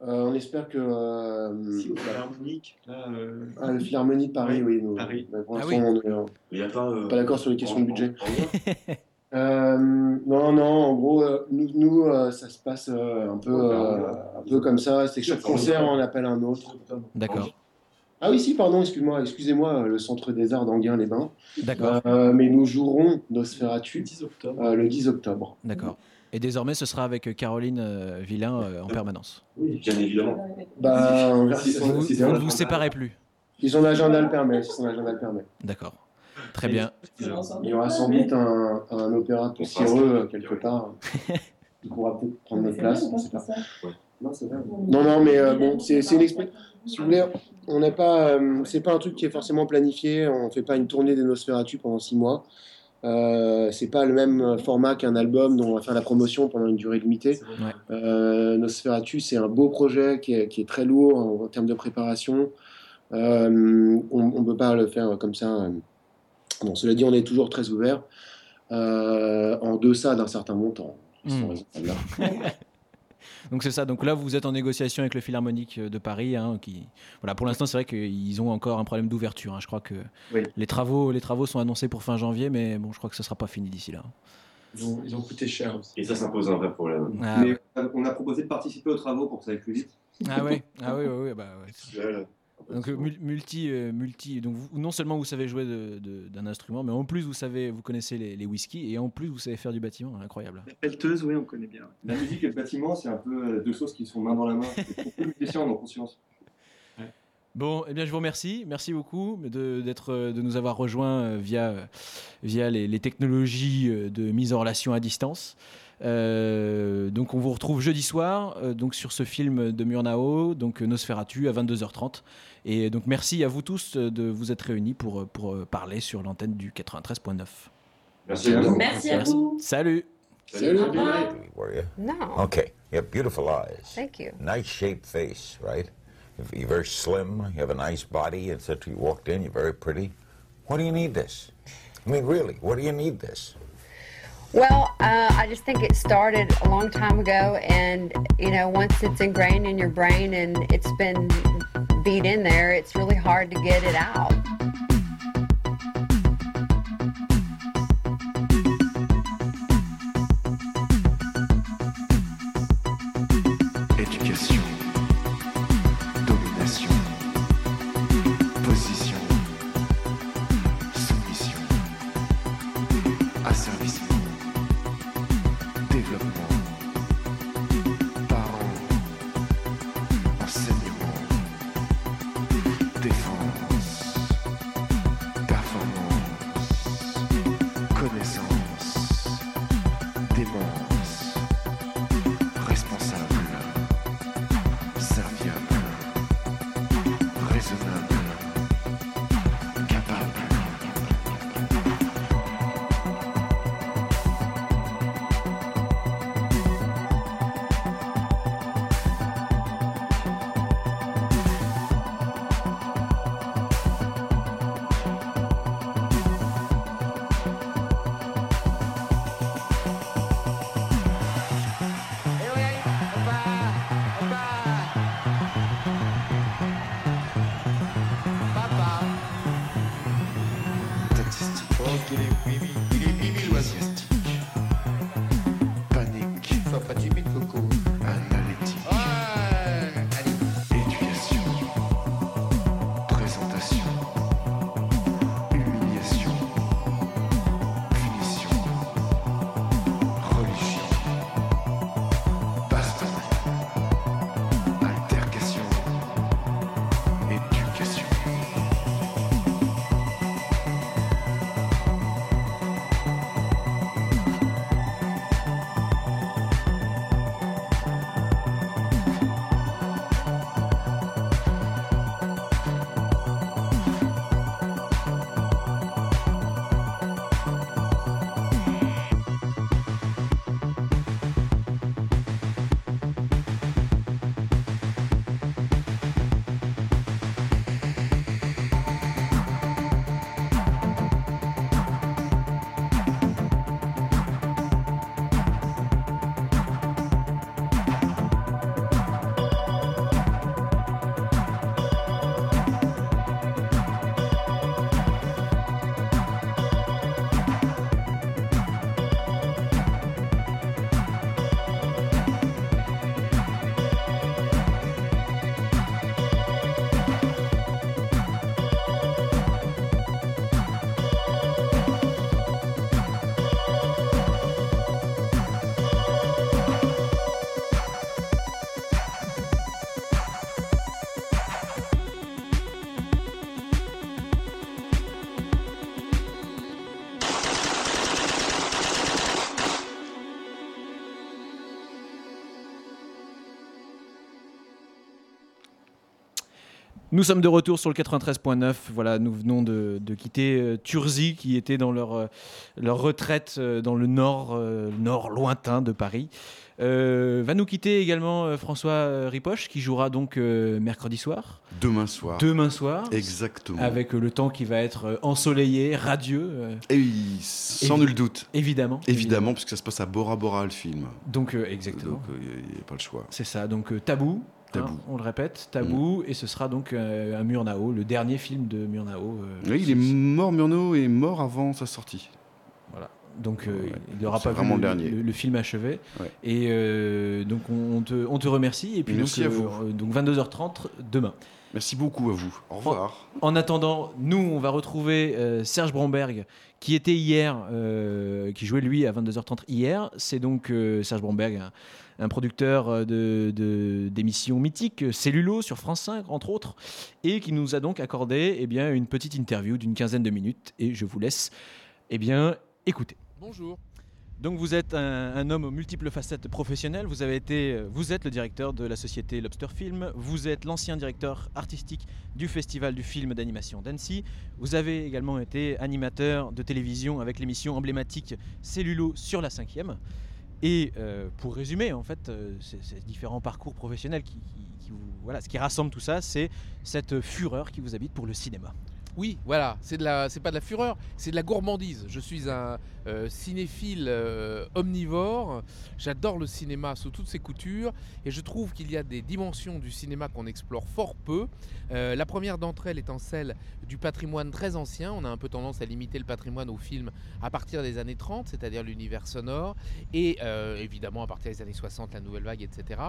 on espère que. euh, Si, au Philharmonique, là. euh, Ah, le Philharmonie de Paris, oui. Paris. pour Ah oui. on est, euh, Il n'y a pas. euh, pas d'accord sur les questions de budget. en- <laughs> Euh, non, non, en gros, euh, nous, nous euh, ça se passe euh, un, peu, euh, un peu comme ça. C'est que chaque concert, on appelle un autre. D'accord. Ah oui, si, pardon, excuse-moi, excusez-moi, euh, le Centre des Arts d'Anguin-les-Bains. D'accord. Euh, mais nous jouerons Nosferatu euh, le 10 octobre. D'accord. Et désormais, ce sera avec Caroline euh, Villain euh, en permanence. Oui, bien évidemment. Bah, on verra Si Vous ne vous, séparez plus. Si son agenda le permet, si son agenda le permet. D'accord. Très bien. Il y aura sans doute un, un opéra poussiéreux euh, quelque part. <laughs> Il pourra peut-être prendre notre place. Non, non, mais euh, bon, c'est c'est une expérience. Si vous voulez, on n'a pas. euh, c'est pas un truc qui est forcément planifié. On fait pas une tournée des Nosferatu pendant six mois. Euh, c'est pas le même format qu'un album dont on va faire la promotion pendant une durée limitée. Euh, Nosferatu, c'est un beau projet qui est, qui est très lourd en, en termes de préparation. Euh, on ne peut pas le faire comme ça. Bon, cela dit, on est toujours très ouvert euh, en deçà d'un certain montant. Hmm. <laughs> Donc c'est ça. Donc là, vous êtes en négociation avec le Philharmonique de Paris. hein, qui, voilà, pour l'instant, c'est vrai qu'ils ont encore un problème d'ouverture. hein. Je crois que les travaux, les travaux sont annoncés pour fin janvier, mais bon, je crois que ce sera pas fini d'ici là. Ils ont, ils ont coûté cher aussi. Et ça, ça pose un vrai problème. Ah, Mais euh, on a proposé de participer aux travaux pour que ça aille plus vite. Ah ouais, ah oui, oui, oui, bah ouais. Donc mul- multi, euh, multi. Donc vous- non seulement vous savez jouer d'un instrument, mais en plus vous savez, vous connaissez les, les whisky et en plus vous savez faire du bâtiment, incroyable. La pelleteuse, oui, on connaît bien. La musique et le bâtiment, c'est un peu euh, deux choses qui sont main dans la main. Musiciens en conscience. Bon, eh bien, je vous remercie. Merci beaucoup de, d'être, euh, de nous avoir rejoints via, via les, les technologies de mise en relation à distance. Euh, donc, on vous retrouve jeudi soir euh, donc sur ce film de Murnau, donc euh, Nosferatu, à 22h30. Et donc, merci à vous tous euh, de vous être réunis pour, euh, pour euh, parler sur l'antenne du 93.9. Merci à vous. Merci à vous. Salut. Salut. Were you? No. Okay. You have beautiful eyes. Thank you. Nice shaped face, right? You're- You're very slim. You have a nice body, etc. You walked in. You're very pretty. What do you need this? I mean, really, what do you need this? Well, uh, I just think it started a long time ago, and you know, once it's ingrained in your brain and it's been beat in there, it's really hard to get it out. Nous sommes de retour sur le 93.9. Voilà, nous venons de, de quitter euh, Turzy, qui était dans leur, euh, leur retraite euh, dans le nord, euh, nord lointain de Paris. Va nous quitter également François Ripoche, qui jouera donc mercredi soir. Demain soir. Demain soir. Exactement. Avec le temps qui va être ensoleillé, radieux. Et oui, sans nul doute. Évidemment. Évidemment, puisque ça se passe à Bora Bora, le film. Donc, exactement. Donc, il n'y a pas le choix. C'est ça, donc Tabou. Tabou. hein, on le répète, Tabou, et ce sera donc euh, un Murnau, le dernier film de Murnau. euh, Oui, il est mort, Murnau est mort avant sa sortie. Voilà. Donc euh, Ouais. il n'aura pas vu le, le dernier. le- le film achevé. Ouais. Et euh, donc on, on te, on te remercie. Et puis Merci donc, à vous. euh, donc 22h30 demain. Merci beaucoup à vous. Au revoir. En attendant, nous, on va retrouver euh, Serge Bromberg, qui était hier, euh, qui jouait lui à 22h30 hier. C'est donc euh, Serge Bromberg, un, un producteur euh, de, d'émissions mythiques, Cellulo sur France 5, entre autres, et qui nous a donc accordé eh bien, une petite interview d'une quinzaine de minutes. Et je vous laisse eh bien, écouter. Bonjour. Donc vous êtes un, un homme aux multiples facettes professionnelles. Vous avez été, euh, vous êtes le directeur de la société Lobster Film. Vous êtes l'ancien directeur artistique du festival du film d'animation d'Annecy. Vous avez également été animateur de télévision avec l'émission emblématique Cellulo sur la cinquième. Et euh, pour résumer, en fait, euh, ces, différents parcours professionnels qui, qui- ce qui rassemble tout ça, c'est cette fureur qui vous habite pour le cinéma. Oui, voilà, c'est pas de la fureur, c'est de la gourmandise. Je suis un euh, cinéphile euh, omnivore. J'adore le cinéma sous toutes ses coutures et je trouve qu'il y a des dimensions du cinéma qu'on explore fort peu. Euh, la première d'entre elles étant celle du patrimoine très ancien. On a un peu tendance à limiter le patrimoine au film à partir des années 30, c'est-à-dire l'univers sonore, et évidemment à partir des années 60, la nouvelle vague, etc.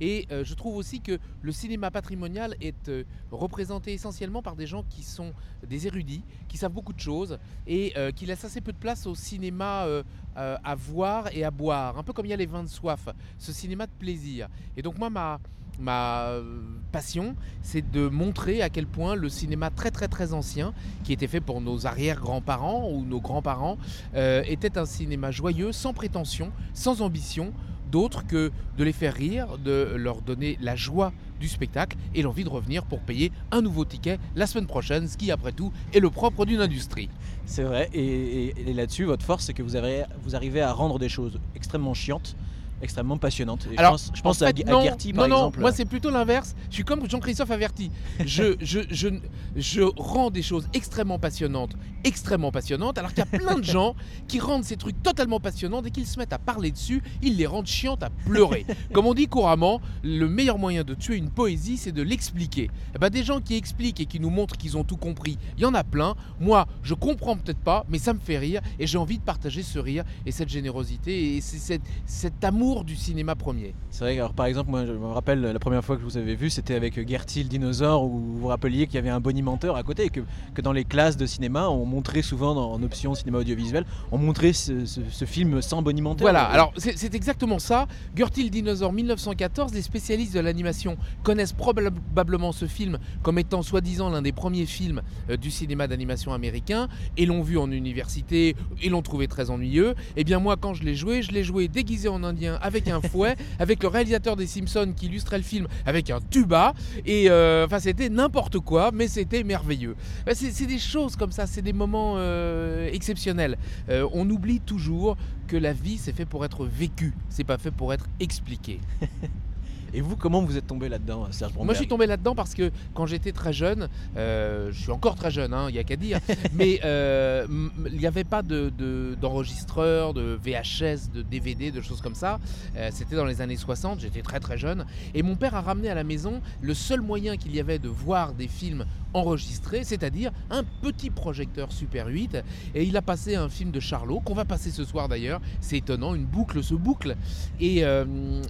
Et je trouve aussi que le cinéma patrimonial est représenté essentiellement par des gens qui sont des érudits, qui savent beaucoup de choses et qui laissent assez peu de place au cinéma euh, euh, à voir et à boire. Un peu comme il y a les vins de soif, ce cinéma de plaisir. Et donc moi, ma, ma euh, passion, c'est de montrer à quel point le cinéma très très très ancien, qui était fait pour nos arrière-grands-parents ou nos grands-parents, était un cinéma joyeux, sans prétention, sans ambition, d'autre que de les faire rire, de leur donner la joie du spectacle et l'envie de revenir pour payer un nouveau ticket la semaine prochaine, ce qui après tout est le propre d'une industrie. C'est vrai, et, et- là-dessus, votre force, c'est que vous, vous arrivez à rendre des choses extrêmement chiantes, extrêmement passionnantes. Et je pense, je pense en à, fait, à non, Gertie, non, par non, exemple. moi c'est plutôt l'inverse. Je suis comme Jean-Christophe Averti. Je, <laughs> je, je, je rends des choses extrêmement passionnantes, extrêmement passionnantes, alors qu'il y a plein de gens qui rendent ces trucs totalement passionnants, dès qu'ils se mettent à parler dessus, ils les rendent chiantes à pleurer. Comme on dit couramment, le meilleur moyen de tuer une poésie, c'est de l'expliquer. Eh ben, des gens qui expliquent et qui nous montrent qu'ils ont tout compris, il y en a plein. Moi, je comprends peut-être pas, mais ça me fait rire et j'ai envie de partager ce rire et cette générosité et cet amour du cinéma premier. C'est vrai, alors par exemple, moi je me rappelle la première fois que je vous avais vu, c'était avec Gertie le dinosaure, où vous vous rappeliez qu'il y avait un bonimenteur à côté et que, que dans les classes de cinéma, on montrait souvent dans- en option cinéma audiovisuel, on montrait ce, ce- ce film sans bonimenteur. Voilà, alors c'est c'est exactement ça. Gertie le dinosaure 1914, les spécialistes de l'animation connaissent probablement ce film comme étant soi-disant l'un des premiers films euh, du cinéma d'animation américain et l'ont vu en université et l'ont trouvé très ennuyeux. Et bien moi quand je l'ai joué, je l'ai joué déguisé en indien avec un fouet, avec le réalisateur des Simpsons qui illustrait le film avec un tuba et euh, enfin c'était n'importe quoi mais c'était merveilleux. Ben, c'est des choses comme ça, c'est des moments euh, exceptionnels. Euh, on oublie toujours que la vie c'est fait pour être vécue, c'est pas fait pour être expliqué. <laughs> Et vous, comment vous êtes tombé là-dedans, Serge Bromberg Moi je suis tombé là-dedans parce que quand j'étais très jeune, euh, je suis encore très jeune, il n'y a qu'à dire, <laughs> mais euh, il n'y avait pas de- de- d'enregistreur, de, VHS, de DVD, de choses comme ça. Euh, C'était dans les années 60, j'étais très très jeune. Et mon père a ramené à la maison le seul moyen qu'il y avait de voir des films enregistrés, c'est-à-dire un petit projecteur Super 8. Et il a passé un film de Charlot, qu'on va passer ce soir d'ailleurs. C'est étonnant, une boucle se boucle. Et, euh,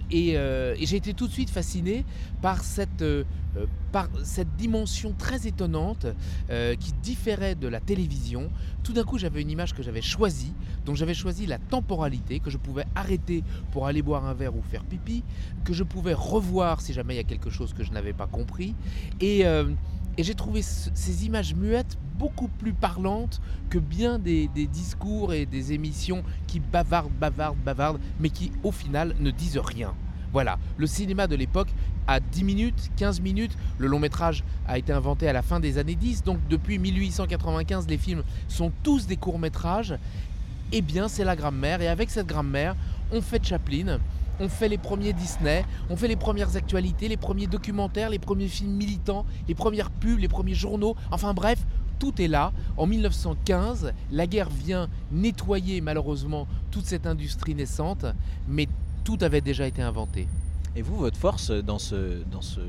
et, euh, et j'ai été tout de suite fasciné par cette, euh, euh, par cette dimension très étonnante euh, qui différait de la télévision. Tout d'un coup, j'avais une image que j'avais choisie, dont j'avais choisi la temporalité, que je pouvais arrêter pour aller boire un verre ou faire pipi, que je pouvais revoir si jamais il y a quelque chose que je n'avais pas compris. Et, j'ai trouvé ce- ces images muettes beaucoup plus parlantes que bien des discours et des émissions qui bavardent, bavardent, bavardent, mais qui au final ne disent rien. Voilà, le cinéma de l'époque à 10 minutes, 15 minutes. Le long métrage a été inventé à la fin des années 10, donc depuis 1895, les films sont tous des courts métrages. Eh bien, c'est la grammaire, et avec cette grammaire, on fait Chaplin, on fait les premiers Disney, on fait les premières actualités, les premiers documentaires, les premiers films militants, les premières pubs, les premiers journaux, enfin bref, tout est là. En 1915, la guerre vient nettoyer malheureusement toute cette industrie naissante, mais tout avait déjà été inventé. Et vous, votre force dans ce, dans ce,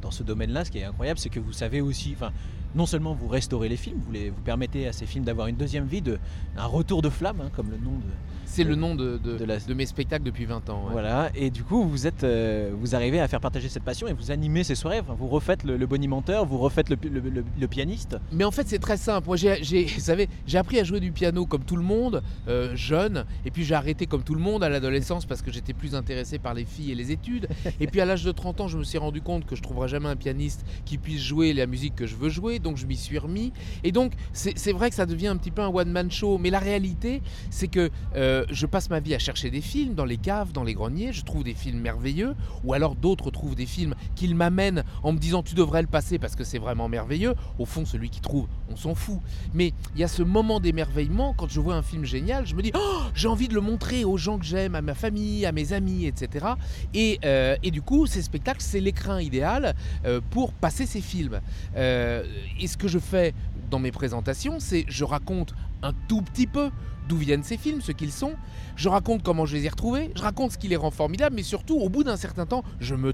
dans ce domaine-là, ce qui est incroyable, c'est que vous savez aussi, enfin, non seulement vous restaurez les films, vous, les, vous permettez à ces films d'avoir une deuxième vie, de, un retour de flamme, hein, comme le nom de. C'est le nom de, de, de la- de mes spectacles depuis 20 ans. ouais. Voilà, et du coup, vous êtes, euh, vous arrivez à faire partager cette passion et vous animez ces soirées. Enfin, vous refaites le, le bonimenteur, vous refaites le, pi- le- le- le pianiste. Mais en fait, c'est très simple. Moi, j'ai, j'ai- vous savez, j'ai appris à jouer du piano comme tout le monde, euh, jeune. Et puis, j'ai arrêté comme tout le monde à l'adolescence parce que j'étais plus intéressé par les filles et les études. Et puis, à l'âge de 30 ans, je me suis rendu compte que je trouverai jamais un pianiste qui puisse jouer la musique que je veux jouer. Donc, je m'y suis remis. Et donc, c'est, c'est vrai que ça devient un petit peu un one-man show. Mais la réalité, c'est que euh, je passe ma vie à chercher des films dans les caves, dans les greniers. Je trouve des films merveilleux. Ou alors, d'autres trouvent des films qu'ils m'amènent en me disant tu devrais le passer parce que c'est vraiment merveilleux. Au fond, celui qui trouve, on s'en fout. Mais il y a ce moment d'émerveillement quand je vois un film génial, je me dis oh, j'ai envie de le montrer aux gens que j'aime, à ma famille, à mes amis, etc. Et, euh, et du coup, ces spectacles, c'est l'écrin idéal euh, pour passer ces films. Euh, et ce que je fais dans mes présentations, c'est je raconte un tout petit peu d'où viennent ces films, ce qu'ils sont. Je raconte comment je les ai retrouvés, je raconte ce qui les rend formidables, mais surtout, au bout d'un certain temps, je me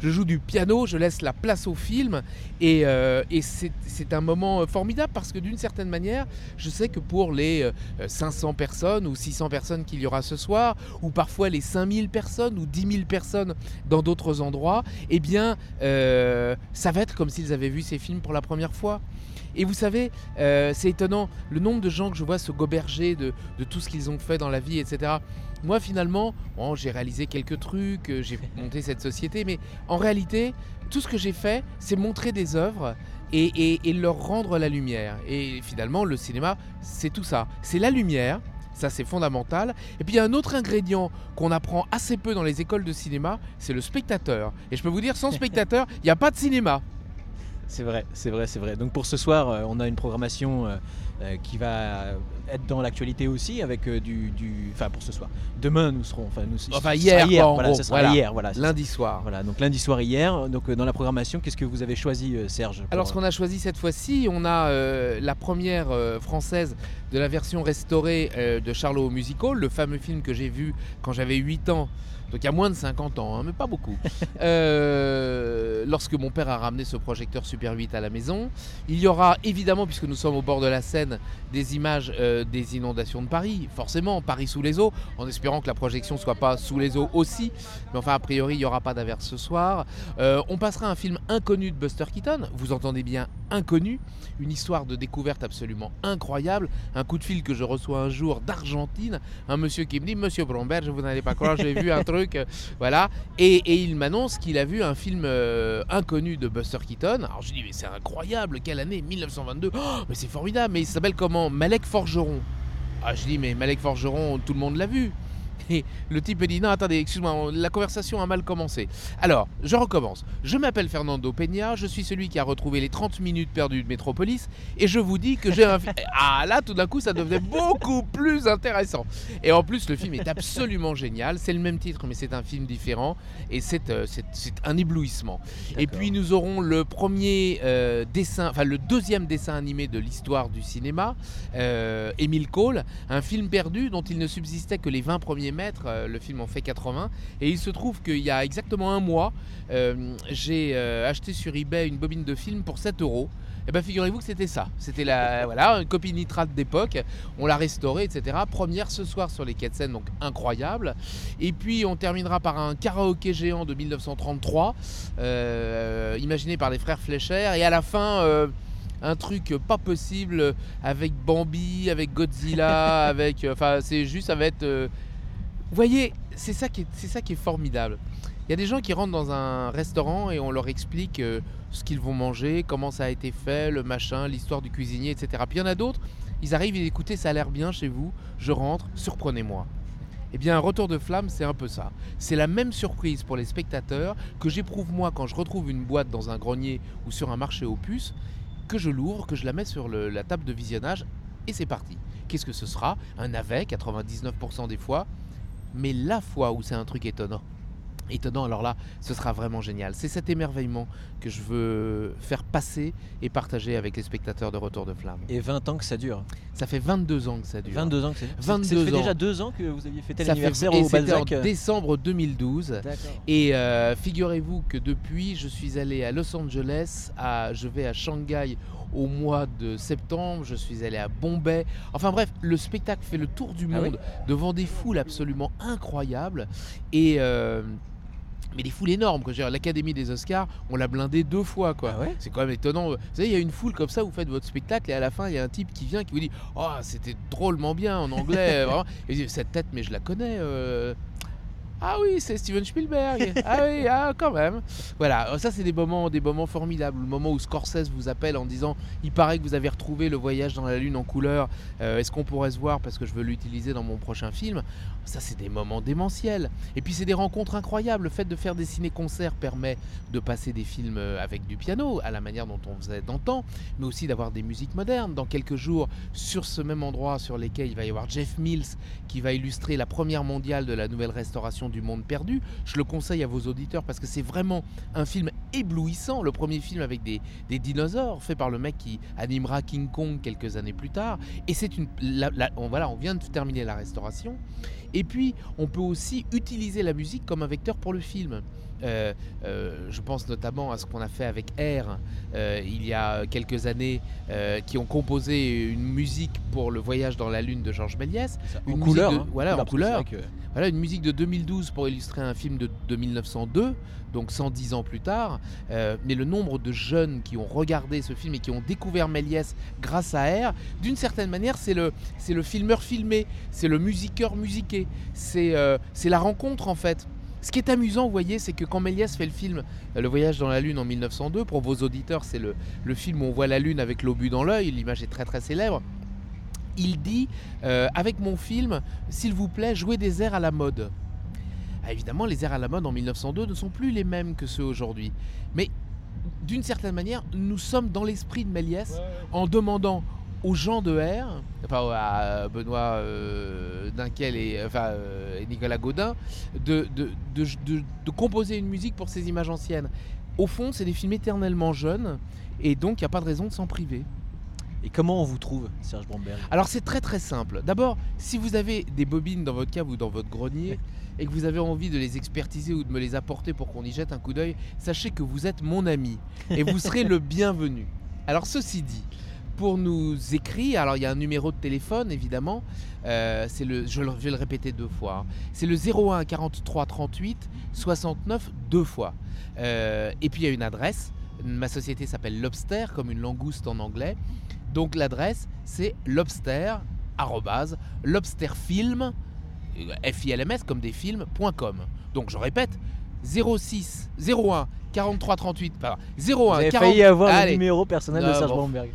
Je joue du piano, je laisse la place au film, et, euh, c'est un moment euh, formidable parce que d'une certaine manière, je sais que pour les euh, 500 personnes ou 600 personnes qu'il y aura ce soir, ou parfois les 5000 personnes ou 10 000 personnes dans d'autres endroits, eh bien, euh, ça va être comme s'ils avaient vu ces films pour la première fois. Et vous savez, euh, c'est étonnant, le nombre de gens que je vois se goberger de tout ce qu'ils ont fait dans la vie, etc. Moi, finalement, bon, j'ai réalisé quelques trucs, euh, j'ai <laughs> monté cette société, mais en réalité, tout ce que j'ai fait, c'est montrer des œuvres et, et- et leur rendre la lumière. Et finalement, le cinéma, c'est tout ça. C'est la lumière, ça c'est fondamental. Et puis il y a un autre ingrédient qu'on apprend assez peu dans les écoles de cinéma, c'est le spectateur. Et je peux vous dire, sans spectateur, <laughs> il n'y a pas de cinéma. C'est vrai, c'est vrai, c'est vrai. Donc pour ce soir, euh, on a une programmation euh, qui va être dans l'actualité aussi avec euh, du, du- enfin pour ce soir. Demain nous serons, enfin nous. Enfin, hier, en voilà, gros. ce sera Voilà. hier, voilà. Lundi soir. Voilà, donc lundi soir hier. Donc euh, dans la programmation, qu'est-ce que vous avez choisi, Serge pour- Alors ce qu'on a choisi cette fois-ci, on a euh, la première euh, française de la version restaurée de Charlot Musical, le fameux film que j'ai vu quand j'avais 8 ans. Donc il y a moins de 50 ans, hein, mais pas beaucoup. <laughs> Euh, lorsque mon père a ramené ce projecteur Super 8 à la maison, il y aura évidemment, puisque nous sommes au bord de la Seine, des images euh, des inondations de Paris. Forcément, Paris sous les eaux, en espérant que la projection soit pas sous les eaux aussi. Mais enfin, a priori, il n'y aura pas d'averse ce soir. Euh, on passera un film inconnu de Buster Keaton. Vous entendez bien inconnu. Une histoire de découverte absolument incroyable. Un coup de fil que je reçois un jour d'Argentine. Un monsieur qui me dit Monsieur Bromberg, vous n'allez pas croire, j'ai vu un <laughs> truc. Euh, Voilà. Et, il m'annonce qu'il a vu un film euh, inconnu de Buster Keaton. Alors je dis Mais c'est incroyable, quelle année 1922. Oh, mais c'est formidable. Mais il s'appelle comment? Malek Forgeron. Ah, je dis Mais Malek Forgeron, tout le monde l'a vu. Et le type dit non attendez excuse-moi la conversation a mal commencé. Alors je recommence. Je m'appelle Fernando Peña, je suis celui qui a retrouvé les 30 minutes perdues de Métropolis et je vous dis que j'ai un fi- <laughs> ah là tout d'un coup ça devenait beaucoup plus intéressant. Et en plus le film est absolument génial. C'est le même titre mais c'est un film différent et c'est euh, un éblouissement. Et puis nous aurons le premier euh, dessin, enfin le deuxième dessin animé de l'histoire du cinéma, euh, Émile Cole, un film perdu dont il ne subsistait que les 20 premiers mètres, euh, le film en fait 80, et il se trouve qu'il y a exactement un mois, euh, j'ai euh, acheté sur eBay une bobine de film pour 7 euros. Et bien figurez-vous que c'était ça, c'était la <laughs> voilà une copie nitrate d'époque, on l'a restaurée, etc. Première ce soir sur les quais de Seine, donc incroyable. Et puis on terminera par un karaoké géant de 1933, euh, imaginé par les frères Fleischer, et à la fin euh, un truc pas possible avec Bambi, avec Godzilla, <laughs> avec. Enfin, c'est juste, ça va être. Vous voyez, c'est ça, qui est- formidable. Il y a des gens qui rentrent dans un restaurant et on leur explique euh, ce qu'ils vont manger, comment ça a été fait, le machin, l'histoire du cuisinier, etc. Puis il y en a d'autres, ils arrivent et écoutez, ça a l'air bien chez vous, je rentre, surprenez-moi. Eh bien, Retour de flamme, c'est un peu ça. C'est la même surprise pour les spectateurs que j'éprouve moi quand je retrouve une boîte dans un grenier ou sur un marché aux puces, que je l'ouvre, que je la mets sur la table de visionnage et c'est parti. Qu'est-ce que ce sera? Un navet, 99% des fois, mais la fois où c'est un truc étonnant. Étonnant, alors là, ce sera vraiment génial. C'est cet émerveillement que je veux faire passer et partager avec les spectateurs de Retour de Flamme. Et 20 ans que ça dure Ça fait 22 ans que ça dure. 22 ans que c'est 22 Ça fait ans. déjà deux ans que vous aviez fêté Ça fait- l'anniversaire et au Balzac. en décembre 2012. D'accord. Et euh, figurez-vous que depuis, je suis allé à Los Angeles, à, je vais à Shanghai au mois de septembre, je suis allé à Bombay. Enfin bref, le spectacle fait le tour du Ah oui monde devant des foules absolument incroyables. Et. euh, mais des foules énormes, quoi. L'Académie des Oscars, on l'a blindé deux fois, quoi. Ah c'est quand même étonnant. Vous savez, il y a une foule comme ça, vous faites votre spectacle et à la fin, il y a un type qui vient qui vous dit Oh, c'était drôlement bien en anglais. <laughs> vraiment. Et il dit, cette tête, mais je la connais. euh. Ah oui, c'est Steven Spielberg. ah oui, ah, quand même. Voilà, ça c'est des moments, des moments formidables. Le moment où Scorsese vous appelle en disant il paraît que vous avez retrouvé le voyage dans la lune en couleur. Euh, Est-ce qu'on pourrait se voir parce que je veux l'utiliser dans mon prochain film? Ça c'est des moments démentiels. Et puis c'est des rencontres incroyables. Le fait de faire des ciné-concerts permet de passer des films euh, avec du piano à la manière dont on faisait d'antan, mais aussi d'avoir des musiques modernes. Dans quelques jours, sur ce même endroit sur lesquels il va y avoir Jeff Mills qui va illustrer la première mondiale de la nouvelle restauration du monde perdu. Je le conseille à vos auditeurs parce que c'est vraiment un film éblouissant. Le premier film avec des, des dinosaures fait par le mec qui animera King Kong quelques années plus tard. Et c'est une. la- la- on, voilà, on vient de terminer la restauration. Et puis, on peut aussi utiliser la musique comme un vecteur pour le film. Euh, euh, je pense notamment à ce qu'on a fait avec R euh, il y a quelques années, qui ont composé une musique pour le voyage dans la lune de Georges Méliès. En Une couleur, de- hein. voilà, en couleur. que- Voilà, une musique de 2012 pour illustrer un film de, de 1902, donc 110 ans plus tard. Euh, mais le nombre de jeunes qui ont regardé ce film et qui ont découvert Méliès grâce à R, d'une certaine manière, c'est le, c'est le filmeur filmé, c'est le musiqueur musiqué, c'est euh, c'est la rencontre en fait. Ce qui est amusant, vous voyez, c'est que quand Méliès fait le film euh, Le voyage dans la Lune en 1902, pour vos auditeurs, c'est le, le film où on voit la Lune avec l'obus dans l'œil, l'image est très très célèbre il dit euh, avec mon film, s'il vous plaît, jouez des airs à la mode. Ah, évidemment, les airs à la mode en 1902 ne sont plus les mêmes que ceux aujourd'hui. Mais d'une certaine manière, nous sommes dans l'esprit de Méliès en demandant aux gens de R, enfin à Benoît euh, Dinquel et, enfin, euh, et Nicolas Gaudin, de, de, de- de- de composer une musique pour ces images anciennes. Au fond, c'est des films éternellement jeunes, et donc il n'y a pas de raison de s'en priver. Et comment on vous trouve, Serge Bromberg Alors c'est très très simple. D'abord, si vous avez des bobines dans votre cave ou dans votre grenier et que vous avez envie de les expertiser ou de me les apporter pour qu'on y jette un coup d'œil, sachez que vous êtes mon ami et vous serez le <laughs> bienvenu. Alors ceci dit, pour nous écrire, alors il y a un numéro de téléphone évidemment, euh, c'est le, je, vais le répéter deux fois, hein. c'est le 01 43 38 69 deux fois. Euh, et puis il y a une adresse, ma société s'appelle Lobster comme une langouste en anglais. Donc l'adresse c'est lobster lobsterfilm FILMS comme des films.com. Donc je répète 06 01 43 38 pardon, 01 Vous avez 40 failli avoir Allez. le numéro personnel de Non, Serge bon. Bromberg.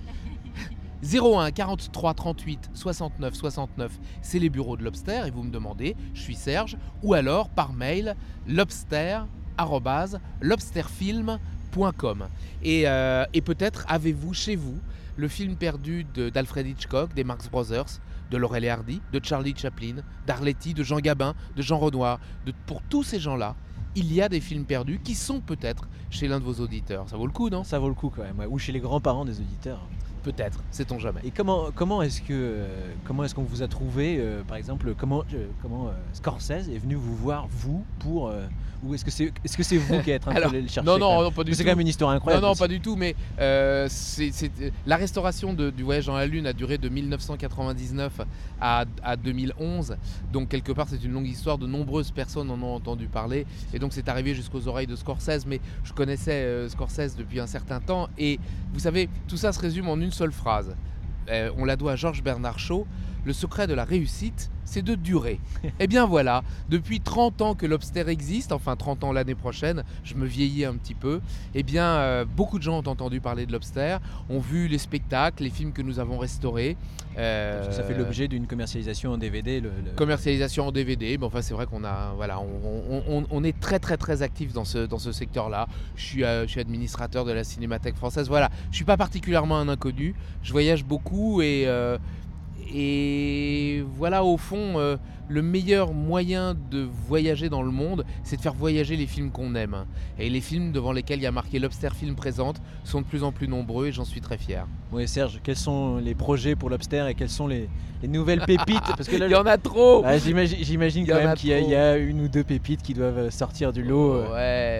01 43 38 69 69, c'est les bureaux de Lobster et vous me demandez, je suis Serge, ou alors par mail lobster arobase, lobsterfilm.com. Et, euh, et peut-être avez-vous chez vous le film perdu d'Alfred Hitchcock, des Marx Brothers, de Laurel et Hardy, de Charlie Chaplin, d'Arletty, de Jean Gabin, de Jean Renoir. Pour tous ces gens-là, il y a des films perdus qui sont peut-être chez l'un de vos auditeurs. Ça vaut le coup, non? Ça vaut le coup quand même, ou chez les grands-parents des auditeurs. Peut-être, sait-on jamais. Et comment comment est-ce que euh, comment est-ce qu'on vous a trouvé euh, par exemple comment euh, comment Scorsese est venu vous voir vous pour ou est-ce que c'est est-ce que c'est vous qui êtes en train le chercher Non, non, pas du C'est tout. quand même une histoire incroyable. Non, non, pas du tout. Mais c'est, c'est- la restauration de- du voyage dans la Lune a duré de 1999 à, à 2011. Donc, quelque part, c'est une longue histoire. De nombreuses personnes en ont entendu parler. Et donc, c'est arrivé jusqu'aux oreilles de Scorsese. Mais je connaissais Scorsese depuis un certain temps. Et vous savez, tout ça se résume en une seule phrase. Euh, on la doit à Georges Bernard Shaw. Le secret de la réussite, c'est de durer. Eh bien voilà, depuis 30 ans que Lobster existe, enfin 30 ans l'année prochaine, je me vieillis un petit peu, eh bien euh, beaucoup de gens ont entendu parler de Lobster, ont vu les spectacles, les films que nous avons restaurés. Ça fait Euh, l'objet d'une commercialisation en DVD. Le, le- commercialisation en DVD. Mais enfin, c'est vrai qu'on a, voilà, on, on- on- on est très très très actif dans ce dans ce secteur-là. Je suis, euh, je suis administrateur de la Cinémathèque française. Voilà, je suis pas particulièrement un inconnu. Je voyage beaucoup et et voilà, au fond, euh, le meilleur moyen de voyager dans le monde, c'est de faire voyager les films qu'on aime. Et les films devant lesquels il y a marqué Lobster Film présente sont de plus en plus nombreux et j'en suis très fier. Oui, Serge, quels sont les projets pour Lobster et quelles sont les, les nouvelles pépites? Parce que là, <laughs> Il y en a trop Ah, J'imagine quand même qu'il y, a- y une ou deux pépites qui doivent sortir du lot. euh.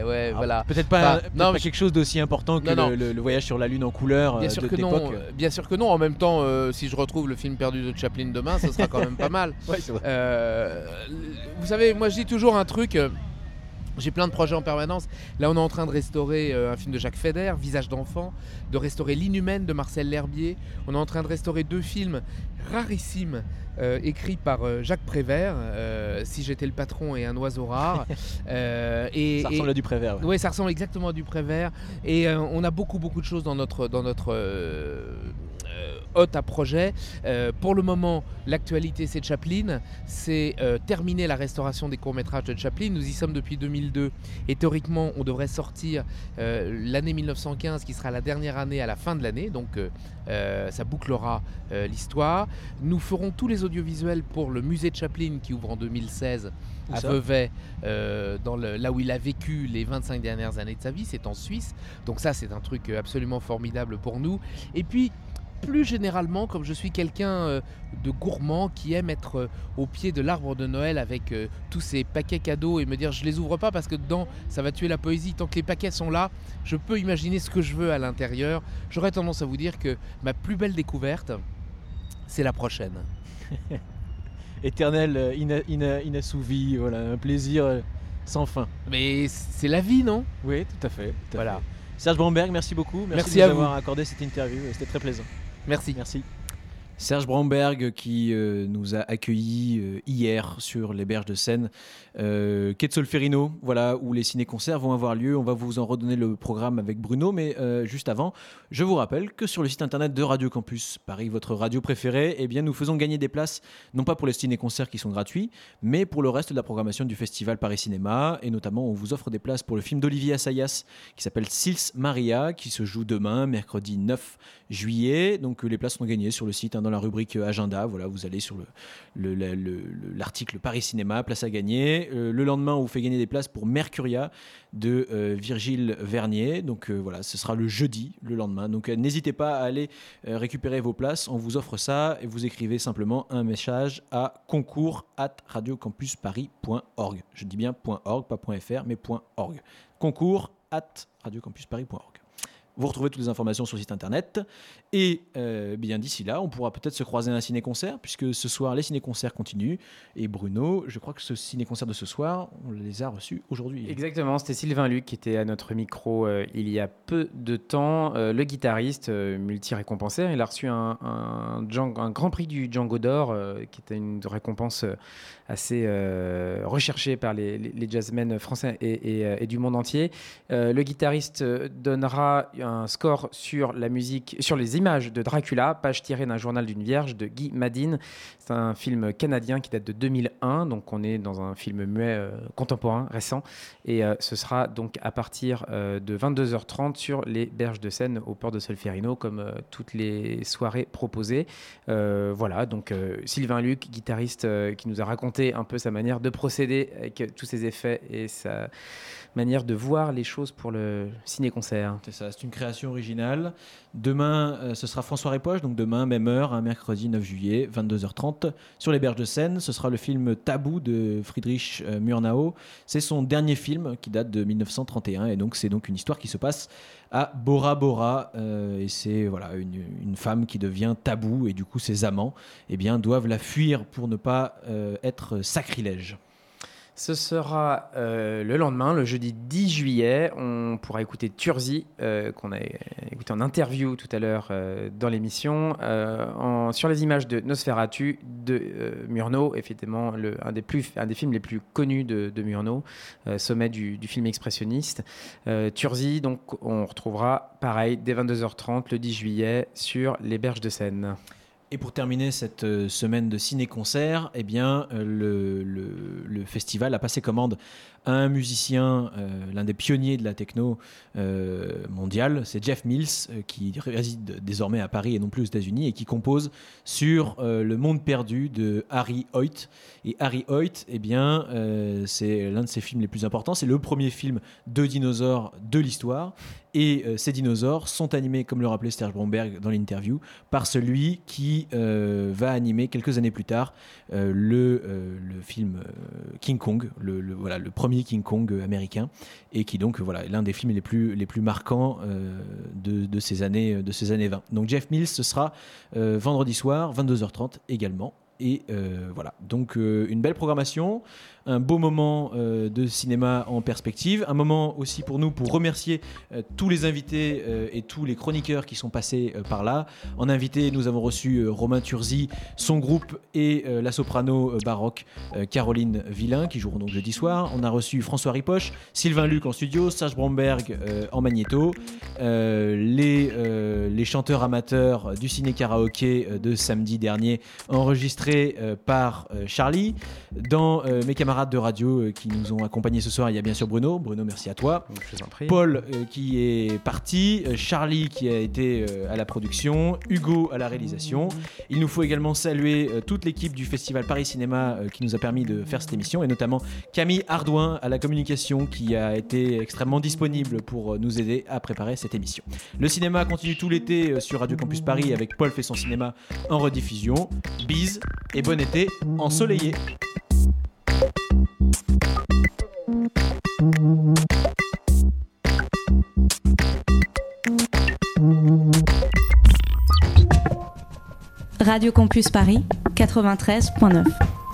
Ouais, ouais, Alors, voilà. Peut-être pas, Enfin, peut-être non, pas quelque chose d'aussi important que Non, non. le, le- le voyage sur la Lune en couleur Bien euh, sûr de que non, euh, bien sûr que non. En même temps, euh, si je retrouve le film perdu de Chaplin demain, ce sera quand même pas mal. <laughs> Ouais, c'est vrai. Euh, vous savez, moi je dis toujours un truc. euh, j'ai plein de projets en permanence. Là, on est en train de restaurer euh, un film de Jacques Feder, Visage d'enfant, de restaurer L'Inhumaine de Marcel L'Herbier. On est en train de restaurer deux films rarissimes euh, écrits par euh, Jacques Prévert, euh, Si j'étais le patron et un oiseau rare. <laughs> Euh, et, Ça et- ressemble à du Prévert, ouais. Oui, ça ressemble exactement à du Prévert. Et euh, on a beaucoup, beaucoup de choses dans notre, dans notre euh, euh, hôte à projet. Euh, pour le moment, l'actualité, c'est Chaplin. C'est euh, terminer la restauration des courts-métrages de Chaplin. Nous y sommes depuis 2002. Et théoriquement, on devrait sortir euh, l'année 1915, qui sera la dernière année à la fin de l'année. Donc, euh, euh, ça bouclera euh, l'histoire. Nous ferons tous les audiovisuels pour le musée de Chaplin qui ouvre en 2016 Où à Vevey, euh, dans le- là où il a vécu les 25 dernières années de sa vie, c'est en Suisse. Donc ça, c'est un truc euh, absolument formidable pour nous. Et puis, plus généralement, comme je suis quelqu'un euh, de gourmand qui aime être euh, au pied de l'arbre de Noël avec euh, tous ces paquets cadeaux et me dire je les ouvre pas parce que dedans ça va tuer la poésie. Tant que les paquets sont là, je peux imaginer ce que je veux à l'intérieur. J'aurais tendance à vous dire que ma plus belle découverte, c'est la prochaine. <laughs> Éternel, ina- ina- inassouvi, voilà, un plaisir sans fin. Mais c'est la vie, non? Oui, tout à fait. tout à Voilà. fait. Serge Bromberg, merci beaucoup. Merci, Merci de à nous vous. avoir accordé cette interview. C'était très plaisant. Merci. Merci. Serge Bromberg qui euh, nous a accueillis euh, hier sur les berges de Seine, euh, voilà, où les ciné-concerts vont avoir lieu. On va vous en redonner le programme avec Bruno, mais euh, juste avant, je vous rappelle que sur le site internet de Radio Campus Paris, votre radio préférée, eh bien, nous faisons gagner des places, non pas pour les ciné-concerts qui sont gratuits, mais pour le reste de la programmation du festival Paris Cinéma, et notamment on vous offre des places pour le film d'Olivier Assayas qui s'appelle Sils Maria, qui se joue demain, mercredi 9 juillet. Donc les places sont gagnées sur le site, hein, la rubrique euh, agenda. Voilà, vous allez sur le- le- l'article Paris Cinéma, place à gagner. Euh, le lendemain, on vous fait gagner des places pour Mercuria de euh, Virgile Vernier. Donc voilà, ce sera le jeudi, le lendemain. Donc n'hésitez pas à aller récupérer vos places. On vous offre ça et vous écrivez simplement un message à concours at radiocampusparis.org. Je dis bien .org, pas .fr, mais .org. Concours at radiocampusparis.org. Vous retrouvez toutes les informations sur le site internet. Et euh, bien d'ici là, on pourra peut-être se croiser à un ciné-concert, puisque ce soir, les ciné-concerts continuent. Et Bruno, je crois que ce ciné-concert de ce soir, on les a reçus aujourd'hui. Exactement, c'était Sylvain Luc qui était à notre micro euh, il y a peu de temps, euh, le guitariste multi-récompensé. Il a reçu un, un grand prix du Django d'Or, qui était une récompense assez recherchée par les, jazzmen français et, et, du monde entier. Le guitariste donnera score sur la musique, sur les images de Dracula, page tirée d'un journal d'une vierge de Guy Madine. C'est un film canadien qui date de 2001, donc on est dans un film muet euh, contemporain, récent. Et euh, ce sera donc à partir euh, de 22h30 sur les berges de Seine au port de Solferino, comme toutes les soirées proposées. Voilà, donc Sylvain Luc, guitariste, qui nous a raconté un peu sa manière de procéder avec tous ses effets et sa manière de voir les choses pour le ciné-concert. C'est ça, c'est une création originale. Demain, euh, ce sera François Répoche, donc demain, même heure, mercredi 9 juillet, 22h30, sur les berges de Seine. Ce sera le film Tabou de Friedrich euh, Murnau. C'est son dernier film qui date de 1931, et donc c'est donc une histoire qui se passe à Bora Bora. euh, et c'est voilà, une, une femme qui devient tabou, et du coup, ses amants eh bien, doivent la fuir pour ne pas être sacrilège. Ce sera euh, le lendemain, le jeudi 10 juillet. On pourra écouter Turzi, euh, qu'on a écouté en interview tout à l'heure euh, dans l'émission, sur les images de Nosferatu de Murnau, effectivement, un, des films les plus connus de, Murnau, sommet du, du film expressionniste. Turzi, donc, on retrouvera pareil dès 22h30 le 10 juillet sur les berges de Seine. Et pour terminer cette euh, semaine de ciné-concert, eh bien, euh, le, le- le festival a passé commande un musicien, euh, l'un des pionniers de la techno euh, mondiale, c'est Jeff Mills, euh, qui réside désormais à Paris et non plus aux États-Unis, et qui compose sur Le Monde perdu de Harry Hoyt. Et Harry Hoyt, eh bien, c'est l'un de ses films les plus importants. C'est le premier film de dinosaures de l'histoire. Et ces dinosaures sont animés, comme le rappelait Serge Bromberg dans l'interview, par celui qui va animer quelques années plus tard le, film King Kong, voilà, le premier King Kong euh, américain, et qui donc euh, voilà, l'un des films les plus, les plus marquants euh, de, de ces années, de ces années 20. Donc Jeff Mills, ce sera vendredi soir, 22h30 également. Et voilà, donc une belle programmation, un beau moment euh, de cinéma en perspective, un moment aussi pour nous pour remercier euh, tous les invités euh, et tous les chroniqueurs qui sont passés par là. En invité, nous avons reçu Romain Turzi, son groupe et la soprano baroque Caroline Villain qui joueront donc jeudi soir. On a reçu François Ripoche, Sylvain Luc en studio, Serge Bromberg en magnéto, les, les chanteurs amateurs du ciné karaoké de samedi dernier enregistrés euh, par Charlie. Dans mes camarades de radio euh, qui nous ont accompagnés ce soir, il y a bien sûr Bruno. Bruno, merci à toi. Je vous en prie. Paul euh, qui est parti, euh, Charlie qui a été à la production, Hugo à la réalisation. Il nous faut également saluer toute l'équipe du Festival Paris Cinéma qui nous a permis de faire cette émission et notamment Camille Ardouin à la communication qui a été extrêmement disponible pour nous aider à préparer cette émission. Le cinéma continue tout l'été sur Radio Campus Paris avec Paul fait son cinéma en rediffusion. Bise et bon été ensoleillé. Radio Campus Paris 93.9.